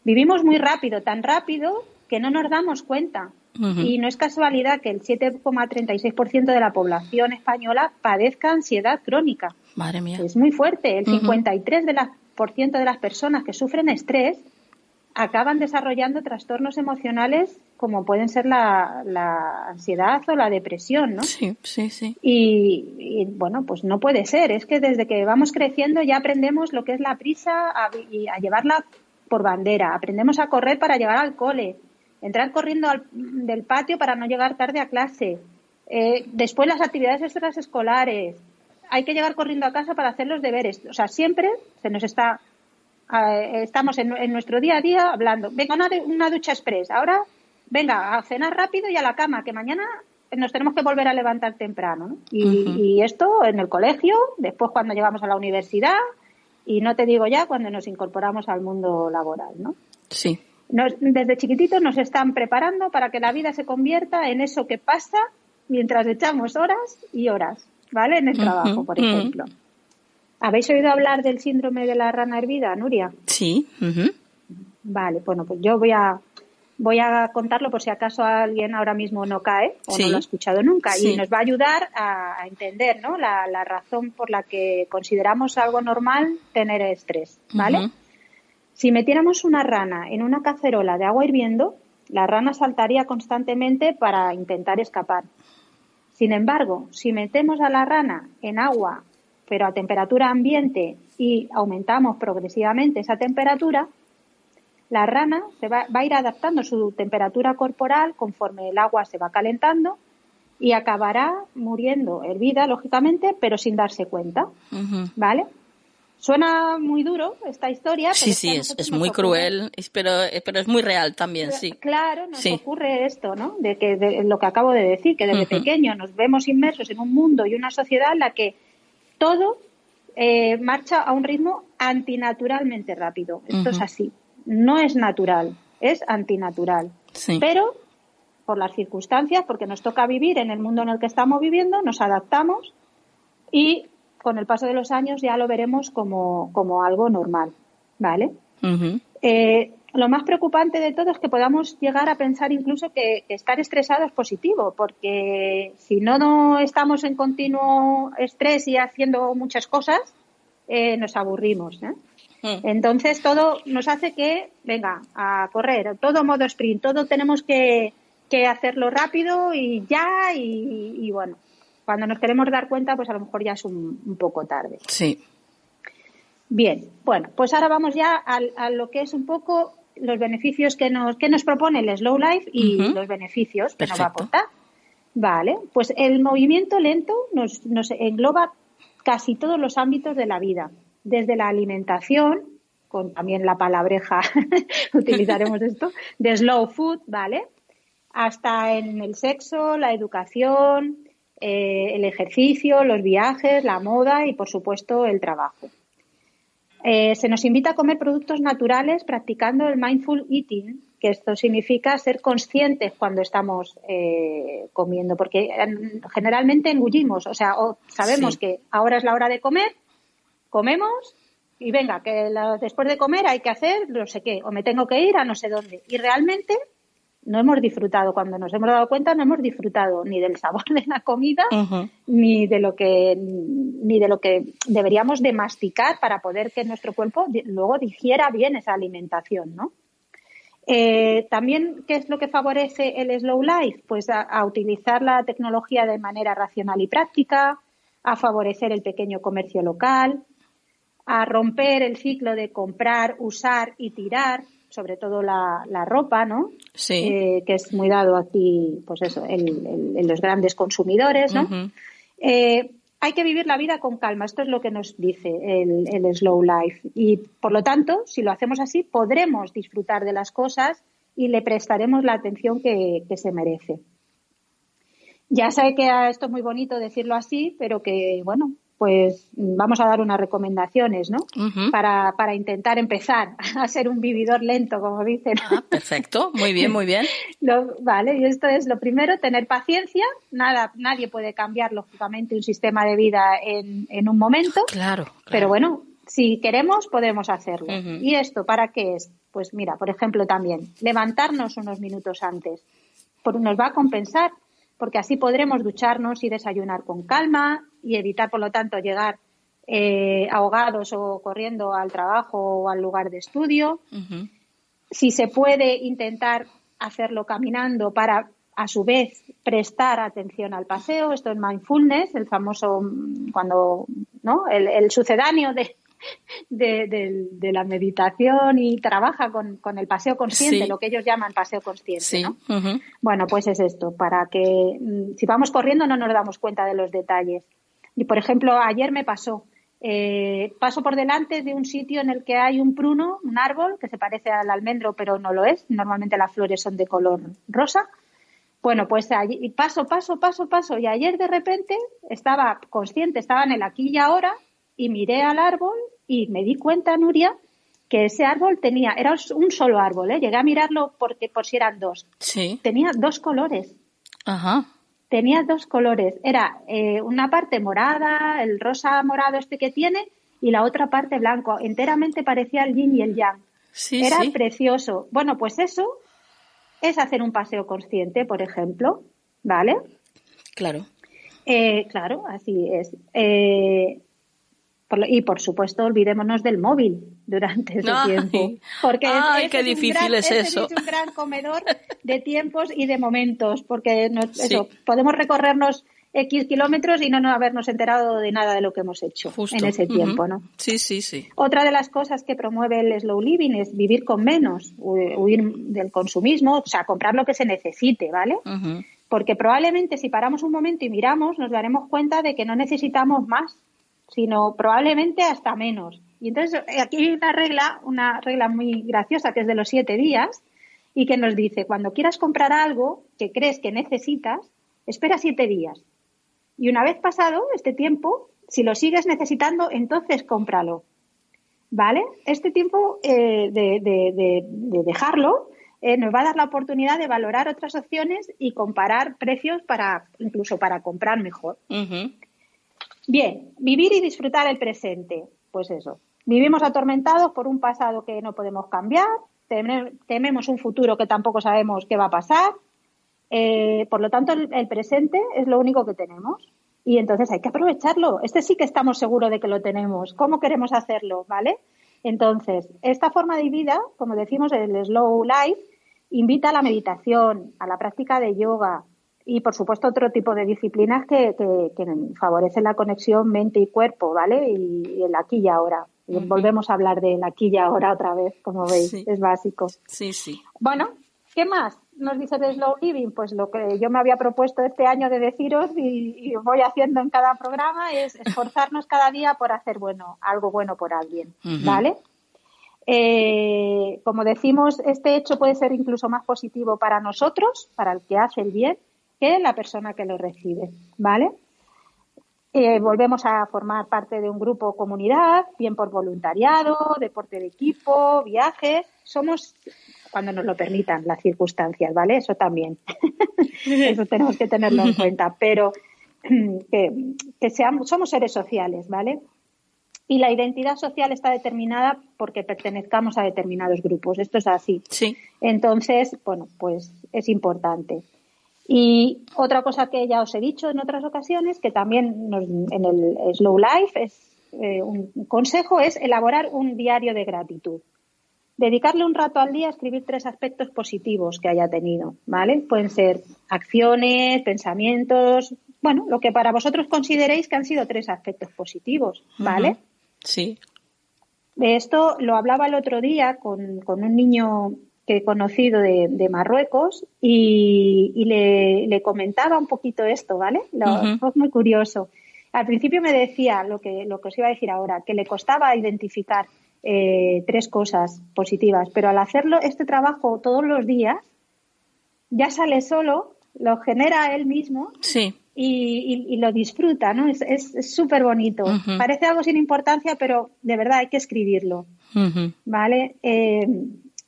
Vivimos muy rápido, tan rápido que no nos damos cuenta. Y no es casualidad que el 7,36% de la población española padezca ansiedad crónica. Madre mía. Es muy fuerte. El 53% de, de las personas que sufren estrés acaban desarrollando trastornos emocionales como pueden ser la, ansiedad o la depresión, ¿no? Sí, sí, sí. Y, bueno, pues no puede ser. Es que desde que vamos creciendo ya aprendemos lo que es la prisa a, y a llevarla por bandera. Aprendemos a correr para llegar al cole entrar corriendo del patio para no llegar tarde a clase, eh, después las actividades extraescolares, hay que llegar corriendo a casa para hacer los deberes. O sea, siempre se nos está, eh, estamos en, nuestro día a día hablando, venga, una, una ducha express, ahora venga, a cenar rápido y a la cama, que mañana nos tenemos que volver a levantar temprano. Y, y, esto en el colegio, después cuando llegamos a la universidad y no te digo ya cuando nos incorporamos al mundo laboral, ¿no? Sí desde chiquititos nos están preparando para que la vida se convierta en eso que pasa mientras echamos horas y horas, ¿vale? En el trabajo, por ejemplo. ¿Habéis oído hablar del síndrome de la rana hervida, Nuria? Sí. Vale, bueno, pues yo voy a voy a contarlo por si acaso alguien ahora mismo no cae o no lo ha escuchado nunca y nos va a ayudar a, entender ¿no? la, razón por la que consideramos algo normal tener estrés, ¿vale? Si metiéramos una rana en una cacerola de agua hirviendo, la rana saltaría constantemente para intentar escapar. Sin embargo, si metemos a la rana en agua, pero a temperatura ambiente y aumentamos progresivamente esa temperatura, la rana se va, a ir adaptando su temperatura corporal conforme el agua se va calentando y acabará muriendo hervida, lógicamente, pero sin darse cuenta. ¿Vale? Suena muy duro esta historia. Sí, sí, es, muy cruel, pero, pero es muy real también, sí. Claro, nos ocurre esto, ¿no? De que lo que acabo de decir, que desde pequeño nos vemos inmersos en un mundo y una sociedad en la que todo eh, marcha a un ritmo antinaturalmente rápido. Esto es así. No es natural, es antinatural. Pero por las circunstancias, porque nos toca vivir en el mundo en el que estamos viviendo, nos adaptamos y con el paso de los años ya lo veremos como, como algo normal, ¿vale? Eh, lo más preocupante de todo es que podamos llegar a pensar incluso que, estar estresado es positivo, porque si no, no estamos en continuo estrés y haciendo muchas cosas, eh, nos aburrimos. ¿eh? Mm. Entonces todo nos hace que, venga, a correr, todo modo sprint, todo tenemos que, que hacerlo rápido y ya y bueno, Cuando nos queremos dar cuenta, pues a lo mejor ya es un, poco tarde. Sí. Bien, bueno, pues ahora vamos ya a, lo que es un poco los beneficios que nos, que nos propone el Slow Life y los beneficios que nos va a aportar. Vale, pues el movimiento lento nos, nos engloba casi todos los ámbitos de la vida, desde la alimentación, con también la palabreja utilizaremos esto, de slow food, ¿vale? Hasta en el sexo, la educación, eh, el ejercicio, los viajes, la moda y, por supuesto, el trabajo. Eh, se nos invita a comer productos naturales practicando el mindful eating, que esto significa ser conscientes cuando estamos eh, comiendo, porque generalmente engullimos, o sea, sabemos que ahora es la hora de comer, comemos y venga, que después de comer hay que hacer no sé qué, o me tengo que ir a no sé dónde. Y realmente no hemos disfrutado, cuando nos hemos dado cuenta, no hemos disfrutado ni del sabor de la comida, ni de lo que, ni de lo que deberíamos de masticar para poder que nuestro cuerpo luego digiera bien esa alimentación, ¿no? Eh, también, ¿qué es lo que favorece el slow life? Pues a, utilizar la tecnología de manera racional y práctica, a favorecer el pequeño comercio local, a romper el ciclo de comprar, usar y tirar, sobre todo la, ropa, ¿no? Sí. Eh, que es muy dado aquí, pues eso, en, los grandes consumidores, ¿no? Eh, hay que vivir la vida con calma. Esto es lo que nos dice el, slow life. Y por lo tanto, si lo hacemos así, podremos disfrutar de las cosas y le prestaremos la atención que, que se merece. Ya sé que esto es muy bonito decirlo así, pero que, bueno, pues vamos a dar unas recomendaciones, ¿no? para, para, intentar empezar a ser un vividor lento, como dicen. Ah, perfecto, muy bien, muy bien. vale, y esto es lo primero, tener paciencia. Nada, nadie puede cambiar, lógicamente, un sistema de vida en, en un momento. Claro, Pero bueno, si queremos, podemos hacerlo. ¿Y esto para qué es? Pues mira, por ejemplo, también levantarnos unos minutos antes. nos va a compensar porque así podremos ducharnos y desayunar con calma y evitar, por lo tanto, llegar eh, ahogados o corriendo al trabajo o al lugar de estudio. Si se puede intentar hacerlo caminando para, a su vez, prestar atención al paseo. Esto es mindfulness, el famoso, cuando, ¿no? el sucedáneo de, de, la meditación y trabaja con, el paseo consciente, lo que ellos llaman paseo consciente. Bueno, pues es esto, para que mm, si vamos corriendo no nos damos cuenta de los detalles. Y por ejemplo, ayer me pasó, eh, paso por delante de un sitio en el que hay un pruno, un árbol que se parece al almendro, pero no lo es. Normalmente las flores son de color rosa. Bueno, pues allí, paso, paso, paso, paso. Y ayer de repente estaba consciente, estaba en el aquí y ahora, y miré al árbol y me di cuenta, Nuria, que ese árbol tenía, era un solo árbol, ¿eh? llegué a mirarlo porque por si eran dos. Sí. Tenía dos colores. Ajá. Tenía dos colores. Era eh, una parte morada, el rosa morado este que tiene, y la otra parte blanco. Enteramente parecía el yin y el yang. Sí, era precioso. Bueno, pues eso es hacer un paseo consciente, por ejemplo, ¿vale? Claro. Eh, claro, así es. Eh, y por supuesto, olvidémonos del móvil durante ese tiempo. Porque Ay, qué difícil es eso. Es un gran comedor de tiempos y de momentos, porque eso, podemos recorrernos X kilómetros y no, no habernos enterado de nada de lo que hemos hecho en ese tiempo, ¿no? Sí, sí, sí. Otra de las cosas que promueve el slow living es vivir con menos, huir del consumismo, o sea, comprar lo que se necesite, ¿vale? Porque probablemente si paramos un momento y miramos, nos daremos cuenta de que no necesitamos más sino probablemente hasta menos. Y entonces aquí hay una regla, una regla muy graciosa que es de los siete días y que nos dice, cuando quieras comprar algo que crees que necesitas, espera siete días. Y una vez pasado este tiempo, si lo sigues necesitando, entonces cómpralo. ¿Vale? Este tiempo eh, de, dejarlo eh, nos va a dar la oportunidad de valorar otras opciones y comparar precios para incluso para comprar mejor. Bien, vivir y disfrutar el presente. Pues eso. Vivimos atormentados por un pasado que no podemos cambiar, tememos un futuro que tampoco sabemos qué va a pasar. Eh, por lo tanto, el, presente es lo único que tenemos. Y entonces hay que aprovecharlo. Este sí que estamos seguros de que lo tenemos. ¿Cómo queremos hacerlo? ¿Vale? Entonces, esta forma de vida, como decimos, el slow life, invita a la meditación, a la práctica de yoga, y por supuesto otro tipo de disciplinas que, favorecen la conexión mente y cuerpo, ¿vale? Y, el aquí y ahora. Volvemos a hablar del aquí y ahora otra vez, como veis, es básico. Sí, sí. Bueno, ¿qué más nos dice de Slow Living? Pues lo que yo me había propuesto este año de deciros y, voy haciendo en cada programa es esforzarnos cada día por hacer bueno, algo bueno por alguien, ¿vale? Eh, como decimos, este hecho puede ser incluso más positivo para nosotros, para el que hace el bien, que la persona que lo recibe, ¿vale? Eh, volvemos a formar parte de un grupo comunidad, bien por voluntariado, deporte de equipo, viajes. Somos, cuando nos lo permitan las circunstancias, ¿vale? Eso también. Eso tenemos que tenerlo en cuenta. Pero que, que seamos, somos seres sociales, ¿vale? Y la identidad social está determinada porque pertenezcamos a determinados grupos. Esto es así. Sí. Entonces, bueno, pues es importante. Y otra cosa que ya os he dicho en otras ocasiones, que también en el Slow Life es eh, un consejo, es elaborar un diario de gratitud. Dedicarle un rato al día a escribir tres aspectos positivos que haya tenido, ¿vale? Pueden ser acciones, pensamientos, bueno, lo que para vosotros consideréis que han sido tres aspectos positivos, ¿vale? Sí. De esto lo hablaba el otro día con, con un niño que he conocido de, Marruecos y, le, comentaba un poquito esto, ¿vale? Lo, Fue muy curioso. Al principio me decía lo que, lo que os iba a decir ahora, que le costaba identificar eh, tres cosas positivas, pero al hacerlo este trabajo todos los días, ya sale solo, lo genera él mismo sí. y, lo disfruta, ¿no? Es súper bonito. Parece algo sin importancia, pero de verdad hay que escribirlo, ¿vale? Eh,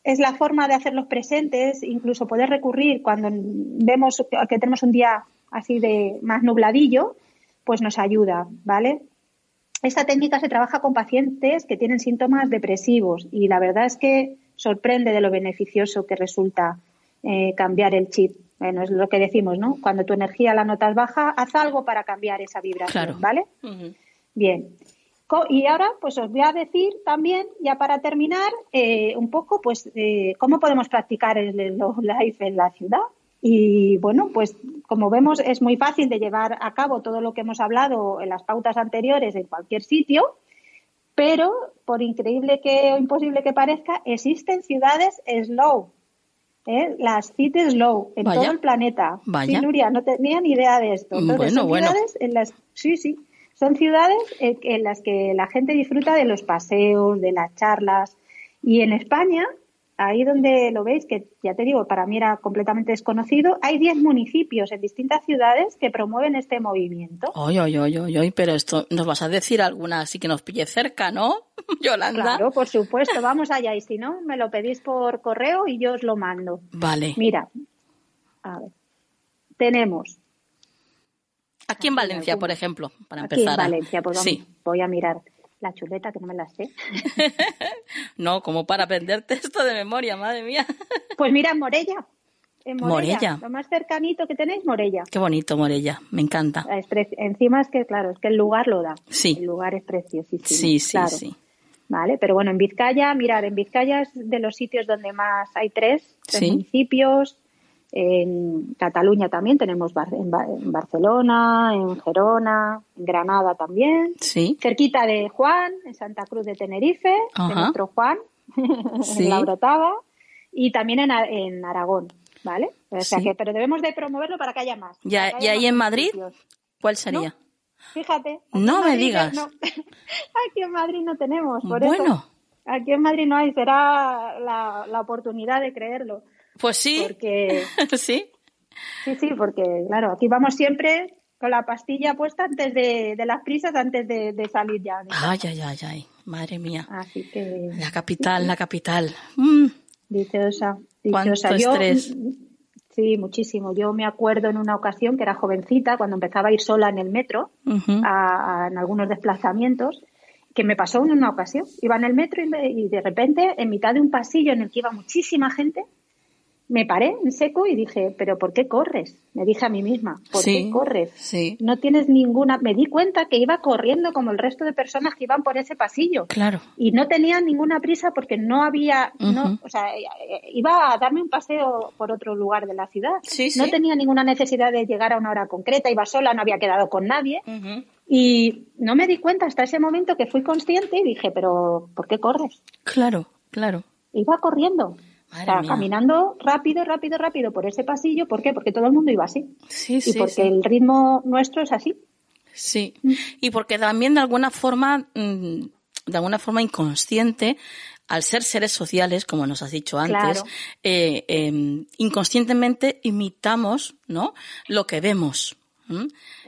es la forma de hacerlos presentes, incluso poder recurrir cuando vemos que tenemos un día así de más nubladillo, pues nos ayuda, ¿vale? Esta técnica se trabaja con pacientes que tienen síntomas depresivos y la verdad es que sorprende de lo beneficioso que resulta eh, cambiar el chip. Bueno, es lo que decimos, ¿no? Cuando tu energía la notas baja, haz algo para cambiar esa vibración, ¿vale? Bien. Y ahora, pues os voy a decir también, ya para terminar, eh, un poco, pues, eh, cómo podemos practicar el life en la ciudad. Y bueno, pues como vemos, es muy fácil de llevar a cabo todo lo que hemos hablado en las pautas anteriores en cualquier sitio, pero por increíble que o imposible que parezca, existen ciudades slow, ¿eh? las cities slow en todo el planeta. Vaya. Sí, Nuria, no tenía ni idea de esto. Entonces, bueno, ciudades en las, sí, sí, son ciudades en las que la gente disfruta de los paseos, de las charlas. Y en España, ahí donde lo veis, que ya te digo, para mí era completamente desconocido, hay 10 municipios en distintas ciudades que promueven este movimiento. Oye, oye, oye, oye, pero esto nos vas a decir alguna así que nos pille cerca, ¿no, Yolanda? Claro, por supuesto, vamos allá. Y si no, me lo pedís por correo y yo os lo mando. Vale. Mira, a ver, tenemos Aquí en Valencia, por ejemplo, para empezar. Aquí en Valencia, pues sí. voy a mirar la chuleta que no me la sé. no, como para aprenderte esto de memoria, madre mía. pues mira, en Morella. En Morella, Lo más cercanito que tenéis, Morella. Qué bonito, Morella. Me encanta. Encima es que, claro, es que el lugar lo da. Sí. El lugar es preciosísimo. Sí, sí, sí. Vale, pero bueno, en Vizcaya, mirar, en Vizcaya es de los sitios donde más hay tres, municipios, en Cataluña también tenemos en, Barcelona, en Gerona, en Granada también. Sí. Cerquita de Juan, en Santa Cruz de Tenerife, de nuestro Juan, en La Brotava, y también en, Aragón, ¿vale? O sea que, pero debemos de promoverlo para que haya más. ¿Y, ahí en Madrid? ¿Cuál sería? Fíjate. No me digas. Aquí en Madrid no tenemos, por bueno. Aquí en Madrid no hay, será la, la oportunidad de creerlo. Pues sí. Porque, sí. Sí, sí, porque claro, aquí vamos siempre con la pastilla puesta antes de, las prisas, antes de, salir ya. Ay, ay, ay, ay, madre mía. Así que... La capital, la capital. Mm. Dichosa, dichosa. Yo, estrés? Sí, muchísimo. Yo me acuerdo en una ocasión que era jovencita, cuando empezaba a ir sola en el metro, en algunos desplazamientos, que me pasó en una ocasión. Iba en el metro y, y, de repente, en mitad de un pasillo en el que iba muchísima gente, me paré en seco y dije, pero ¿por qué corres? Me dije a mí misma, ¿por qué corres? Sí. No tienes ninguna... Me di cuenta que iba corriendo como el resto de personas que iban por ese pasillo. Claro. Y no tenía ninguna prisa porque no había... no, o sea, iba a darme un paseo por otro lugar de la ciudad. Sí, No tenía ninguna necesidad de llegar a una hora concreta, iba sola, no había quedado con nadie. Y no me di cuenta hasta ese momento que fui consciente y dije, pero ¿por qué corres? Claro, claro. Iba corriendo. Mía. caminando rápido, rápido, rápido por ese pasillo. ¿Por qué? Porque todo el mundo iba así. Sí, y sí, porque sí. el ritmo nuestro es así. Sí, y porque también de alguna forma, mm, de alguna forma inconsciente, al ser seres sociales, como nos has dicho antes, Claro. eh, eh, inconscientemente imitamos, ¿no? Lo que vemos.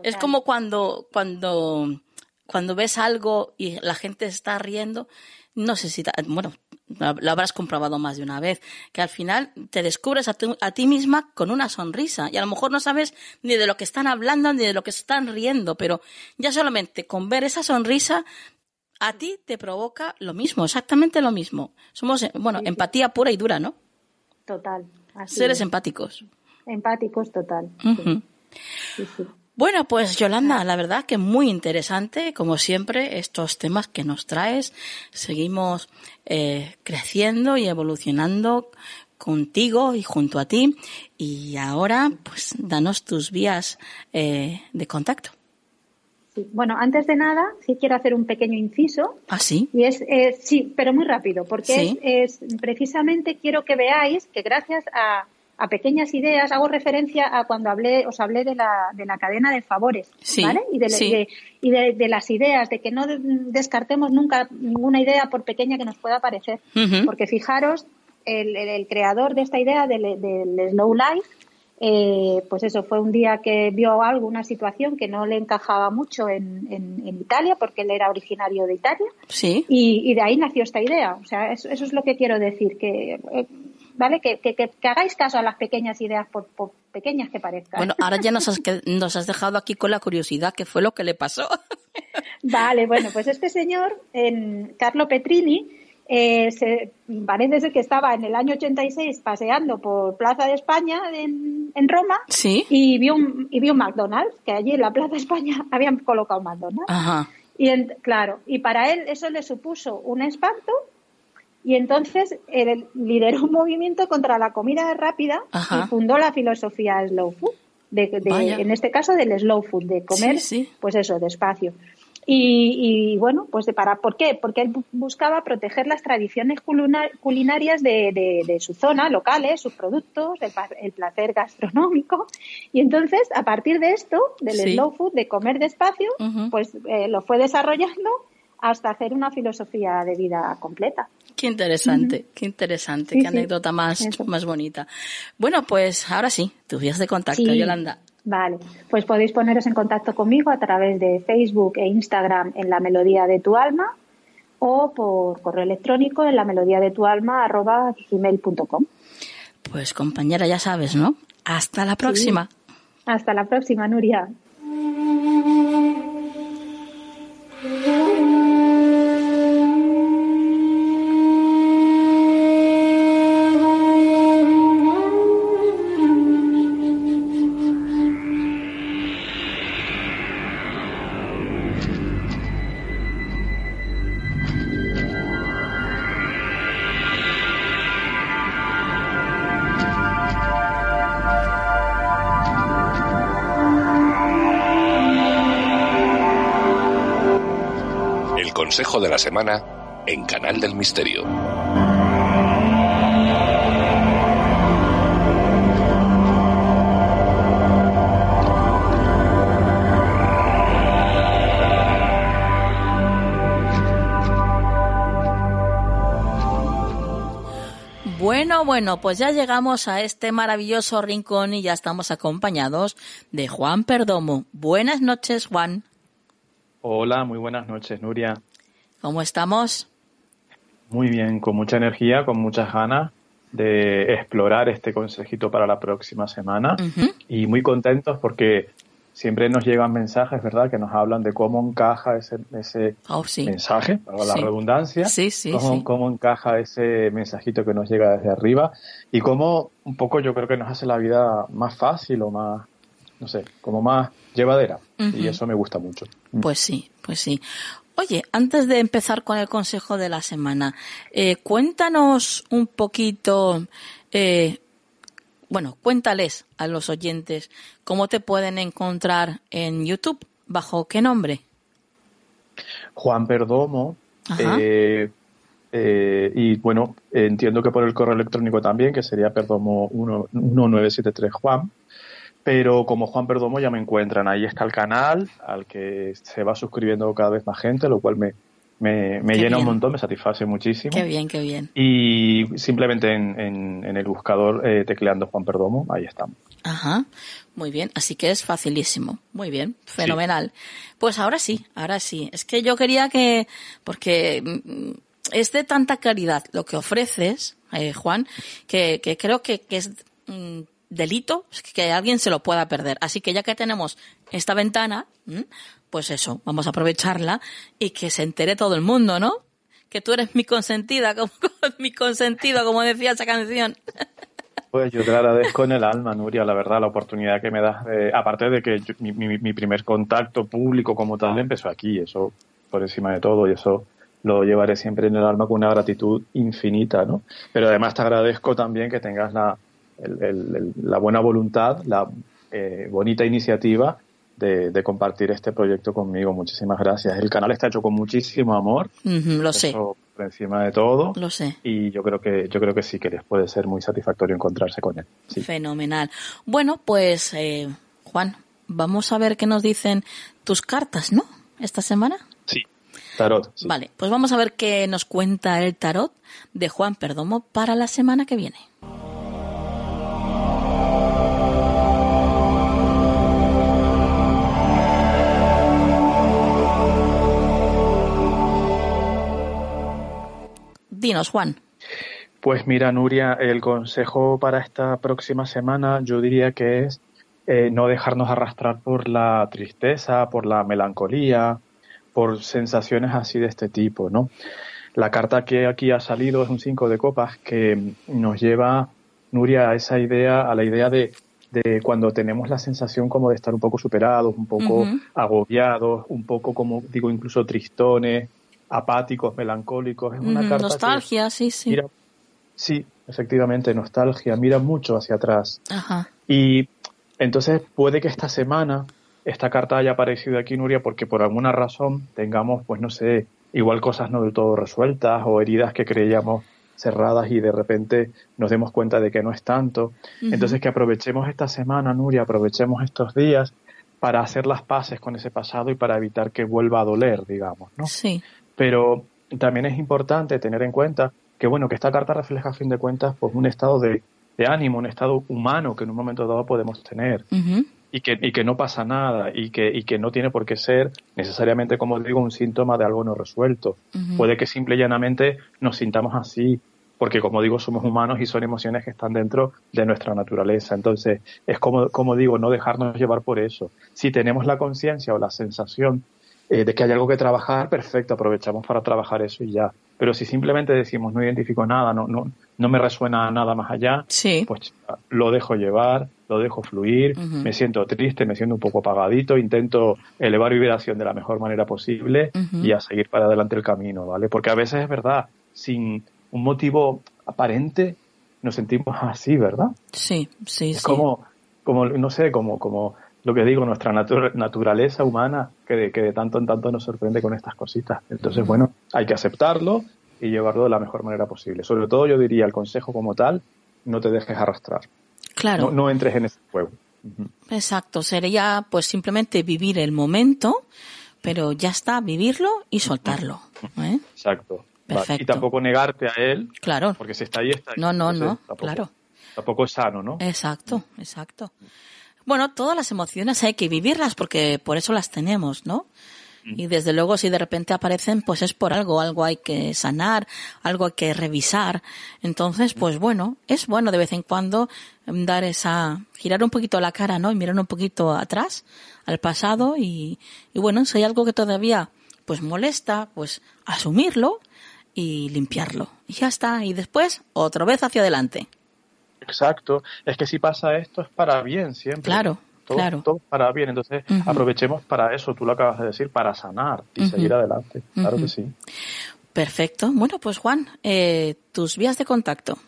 Es como cuando, cuando, cuando ves algo y la gente está riendo, no sé si, bueno, lo habrás comprobado más de una vez, que al final te descubres a, tu- a ti misma con una sonrisa y a lo mejor no sabes ni de lo que están hablando ni de lo que están riendo, pero ya solamente con ver esa sonrisa a ti te provoca lo mismo, exactamente lo mismo. Somos, eh, bueno, empatía pura y dura, ¿no? Total. Así Seres es. empáticos. Empáticos, total. Sí, sí. Bueno, pues Yolanda, la verdad que muy interesante, como siempre, estos temas que nos traes. Seguimos eh, creciendo y evolucionando contigo y junto a ti. Y ahora, pues, danos tus vías eh, de contacto. Sí. Bueno, antes de nada, sí quiero hacer un pequeño inciso. ¿Ah, sí? Y es, es- sí, pero muy rápido, porque Sí. es, es- precisamente quiero que veáis que gracias a, a pequeñas ideas hago referencia a cuando hablé, os hablé de la, de la cadena de favores, Sí, ¿vale? Y, de, sí. de- y de, las ideas, de que no de- descartemos nunca ninguna idea por pequeña que nos pueda parecer, porque fijaros, el, el- el creador de esta idea del, del slow life eh, pues eso, fue un día que vio algo, una situación que no le encajaba mucho en, en- en Italia, porque él era originario de Italia, Sí. y, y de ahí nació esta idea. O sea, eso, eso es lo que quiero decir, que, eh, ¿vale? Que, que, que- hagáis caso a las pequeñas ideas, por, por pequeñas que parezcan. Bueno, ahora ya nos has, que- nos has dejado aquí con la curiosidad, ¿qué fue lo que le pasó? Vale, bueno, pues este señor, en Carlo Petrini, eh, se, parece ser que estaba en el año 86 paseando por Plaza de España en, en Roma Sí. y vio, un, y vio un McDonald's, que allí en la Plaza de España habían colocado un McDonald's. Ajá. Y en- claro, y para él eso le supuso un espanto y entonces él lideró un movimiento contra la comida rápida Ajá. y fundó la filosofía slow food, de, de- en este caso del slow food, de comer, Sí, sí. pues eso, despacio. Y, y, bueno, pues de para, ¿por qué? Porque él bu- buscaba proteger las tradiciones culina- culinarias de, de- de su zona, locales, sus productos, el, el placer gastronómico. Y entonces, a partir de esto, del Sí. slow food, de comer despacio, pues eh, lo fue desarrollando hasta hacer una filosofía de vida completa. Qué interesante, qué interesante, Sí, qué sí. anécdota más, Eso. más bonita. Bueno, pues ahora sí, tus vías de contacto, Sí. Yolanda. Vale, pues podéis poneros en contacto conmigo a través de Facebook e Instagram en la melodía de tu alma o por correo electrónico en la melodía de tu alma arroba gmail.com. Pues compañera, ya sabes, ¿no? Hasta la próxima. Hasta la próxima, Nuria. La semana en Canal del Misterio. Bueno, bueno, pues ya llegamos a este maravilloso rincón y ya estamos acompañados de Juan Perdomo. Buenas noches, Juan. Hola, muy buenas noches, Nuria. ¿Cómo estamos? Muy bien, con mucha energía, con muchas ganas de explorar este consejito para la próxima semana y muy contentos porque siempre nos llegan mensajes, ¿verdad?, que nos hablan de cómo encaja ese, ese Oh, sí. mensaje, para la redundancia, Sí, sí, cómo, cómo encaja ese mensajito que nos llega desde arriba y cómo un poco yo creo que nos hace la vida más fácil o más, no sé, como más llevadera. Y eso me gusta mucho. Pues sí, pues sí. Oye, antes de empezar con el consejo de la semana, eh, cuéntanos un poquito, eh, bueno, cuéntales a los oyentes cómo te pueden encontrar en YouTube, bajo qué nombre. Juan Perdomo, eh, eh, y bueno, entiendo que por el correo electrónico también, que sería perdomo 1- 1973 Juan, pero como Juan Perdomo ya me encuentran, ahí está el canal al que se va suscribiendo cada vez más gente, lo cual me, me, me llena bien. un montón, me satisface muchísimo. Qué bien, qué bien. Y simplemente en, en- en el buscador eh, tecleando Juan Perdomo, ahí estamos. Ajá, muy bien, así que es facilísimo, muy bien, fenomenal. Pues ahora sí, ahora sí, es que yo quería que, porque mm, es de tanta caridad lo que ofreces, eh, Juan, que, que creo que, que es mm, delito que alguien se lo pueda perder. Así que ya que tenemos esta ventana, pues eso, vamos a aprovecharla y que se entere todo el mundo, ¿no? Que tú eres mi consentida, como, mi consentido, como decía esa canción. Pues yo te agradezco en el alma, Nuria, la verdad, la oportunidad que me das. aparte de que yo- mi, mi- mi primer contacto público como tal empezó aquí, eso por encima de todo, y eso lo llevaré siempre en el alma con una gratitud infinita, ¿no? Pero además te agradezco también que tengas la, el- el- el- la buena voluntad, la eh, bonita iniciativa de, de compartir este proyecto conmigo. Muchísimas gracias. El canal está hecho con muchísimo amor, lo sé, por encima de todo lo sé. y yo creo que yo creo que sí que les puede ser muy satisfactorio encontrarse con él. Sí. Fenomenal. Bueno, pues, eh, Juan, vamos a ver qué nos dicen tus cartas, ¿no? Esta semana. Sí. Tarot. sí. Vale, pues vamos a ver qué nos cuenta el tarot de Juan Perdomo para la semana que viene. Dinos, Juan. Pues mira, Nuria, el consejo para esta próxima semana yo diría que es eh, no dejarnos arrastrar por la tristeza, por la melancolía, por sensaciones así de este tipo, ¿no? La carta que aquí ha salido es un 5 de copas que nos lleva, Nuria, a esa idea, a la idea de, de cuando tenemos la sensación como de estar un poco superados, un poco agobiados, un poco como digo incluso tristones, apáticos, melancólicos. Es una carta que- Nostalgia, sí, sí. Mira, sí, efectivamente, nostalgia, mira mucho hacia atrás. Ajá. Y entonces puede que esta semana esta carta haya aparecido aquí, Nuria, porque por alguna razón tengamos, pues no sé, igual cosas no del todo resueltas o heridas que creíamos cerradas y de repente nos demos cuenta de que no es tanto. Entonces que aprovechemos esta semana, Nuria, aprovechemos estos días para hacer las paces con ese pasado y para evitar que vuelva a doler, digamos, ¿no? Sí. Pero también es importante tener en cuenta que bueno que esta carta refleja a fin de cuentas pues un estado de, de ánimo un estado humano que en un momento dado podemos tener. Y que, y que no pasa nada y que, y que no tiene por qué ser necesariamente como digo un síntoma de algo no resuelto. Puede que simple y llanamente nos sintamos así porque como digo somos humanos y son emociones que están dentro de nuestra naturaleza. Entonces es como, como digo no dejarnos llevar por eso. Si tenemos la conciencia o la sensación eh, de que hay algo que trabajar, perfecto, aprovechamos para trabajar eso y ya. Pero si simplemente decimos no identifico nada, no, no, no me resuena nada más allá, Sí. pues lo dejo llevar, lo dejo fluir, me siento triste, me siento un poco apagadito, intento elevar vibración de la mejor manera posible y a seguir para adelante el camino, ¿vale? Porque a veces es verdad, sin un motivo aparente nos sentimos así, ¿verdad? Sí, sí, Es sí. como, como, no sé, como, como lo que digo, nuestra natu- naturaleza humana que de, que de tanto en tanto nos sorprende con estas cositas. Entonces, bueno, hay que aceptarlo y llevarlo de la mejor manera posible. Sobre todo, yo diría, el consejo como tal, no te dejes arrastrar. Claro. No, no entres en ese juego. Exacto, sería pues simplemente vivir el momento, pero ya está, vivirlo y soltarlo. ¿eh? Exacto. Perfecto. Y tampoco negarte a él, Claro. porque si está ahí, está ahí. No, no, Entonces, no, tampoco- claro. Tampoco es sano, ¿no? Exacto, exacto. Bueno, todas las emociones hay que vivirlas porque por eso las tenemos, ¿no? Y desde luego si de repente aparecen, pues es por algo, algo hay que sanar, algo hay que revisar. Entonces, pues bueno, es bueno de vez en cuando dar esa, girar un poquito la cara, ¿no? Y mirar un poquito atrás, al pasado y, y bueno, si hay algo que todavía pues molesta, pues asumirlo y limpiarlo. Y ya está. Y después, otra vez hacia adelante. Exacto. Es que si pasa esto es para bien siempre. Claro. Todo, claro. todo para bien. Entonces, aprovechemos para eso, tú lo acabas de decir, para sanar y seguir adelante. Claro que sí. Perfecto. Bueno, pues Juan, eh, tus vías de contacto.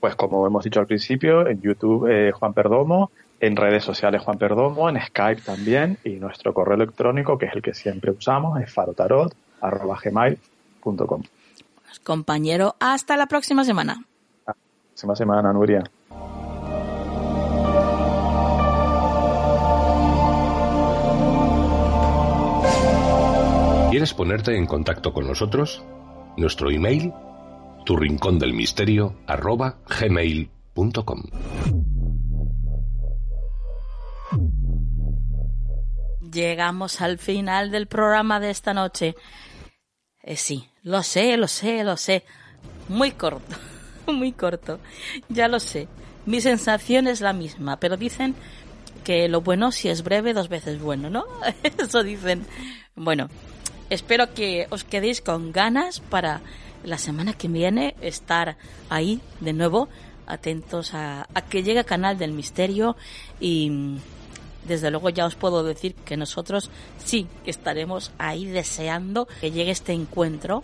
Pues como hemos dicho al principio, en YouTube eh, Juan Perdomo, en redes sociales Juan Perdomo, en Skype también, y nuestro correo electrónico, que es el que siempre usamos, es farotarot.gmail.com. Pues, compañero, hasta la próxima semana. Próxima semana, Nuria. ¿Quieres ponerte en contacto con nosotros? Nuestro email, tu rincón del misterio, arroba gmail.com. Llegamos al final del programa de esta noche. Eh, sí, lo sé, lo sé, lo sé. Muy corto, muy corto. Ya lo sé. Mi sensación es la misma, pero dicen que lo bueno si es breve dos veces bueno, ¿no? Eso dicen. Bueno, espero que os quedéis con ganas para la semana que viene estar ahí de nuevo, atentos a, que llegue Canal del Misterio y desde luego ya os puedo decir que nosotros sí estaremos ahí deseando que llegue este encuentro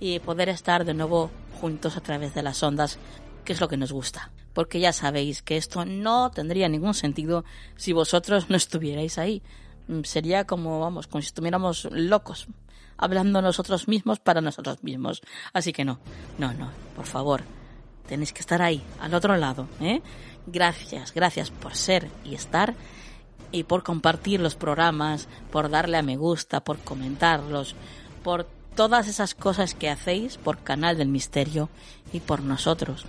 y poder estar de nuevo juntos a través de las ondas, que es lo que nos gusta. Porque ya sabéis que esto no tendría ningún sentido si vosotros no estuvierais ahí. Sería como, vamos, como si estuviéramos locos, hablando nosotros mismos para nosotros mismos. Así que no, no, no, por favor, tenéis que estar ahí, al otro lado, ¿eh? Gracias, gracias por ser y estar y por compartir los programas, por darle a me gusta, por comentarlos, por todas esas cosas que hacéis por Canal del Misterio y por nosotros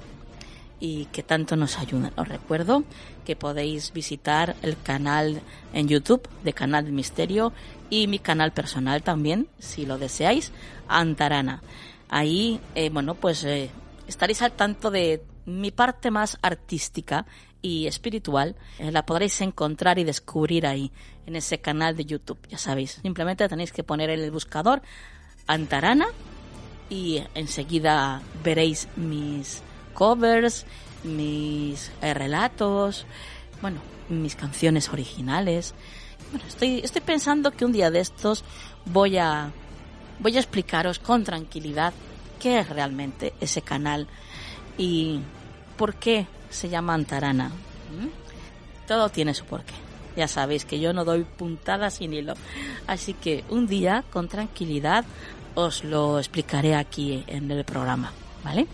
y que tanto nos ayudan. Os recuerdo que podéis visitar el canal en YouTube de Canal del Misterio y mi canal personal también, si lo deseáis, Antarana. Ahí, eh, bueno, pues eh, estaréis al tanto de mi parte más artística y espiritual eh, la podréis encontrar y descubrir ahí en ese canal de YouTube. Ya sabéis, simplemente tenéis que poner en el buscador Antarana y enseguida veréis mis covers, mis eh, relatos, bueno, mis canciones originales. Bueno, estoy, estoy pensando que un día de estos voy a, voy a explicaros con tranquilidad qué es realmente ese canal y por qué se llama Antarana. ¿Mm? Todo tiene su porqué. Ya sabéis que yo no doy puntadas sin hilo. Así que un día, con tranquilidad, os lo explicaré aquí en el programa. ¿Vale?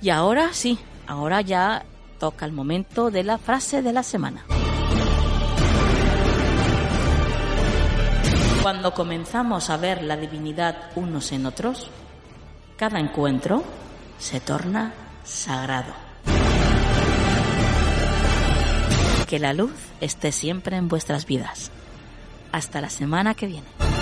Y ahora sí, ahora ya toca el momento de la frase de la semana. Cuando comenzamos a ver la divinidad unos en otros, cada encuentro se torna sagrado. Que la luz esté siempre en vuestras vidas. Hasta la semana que viene.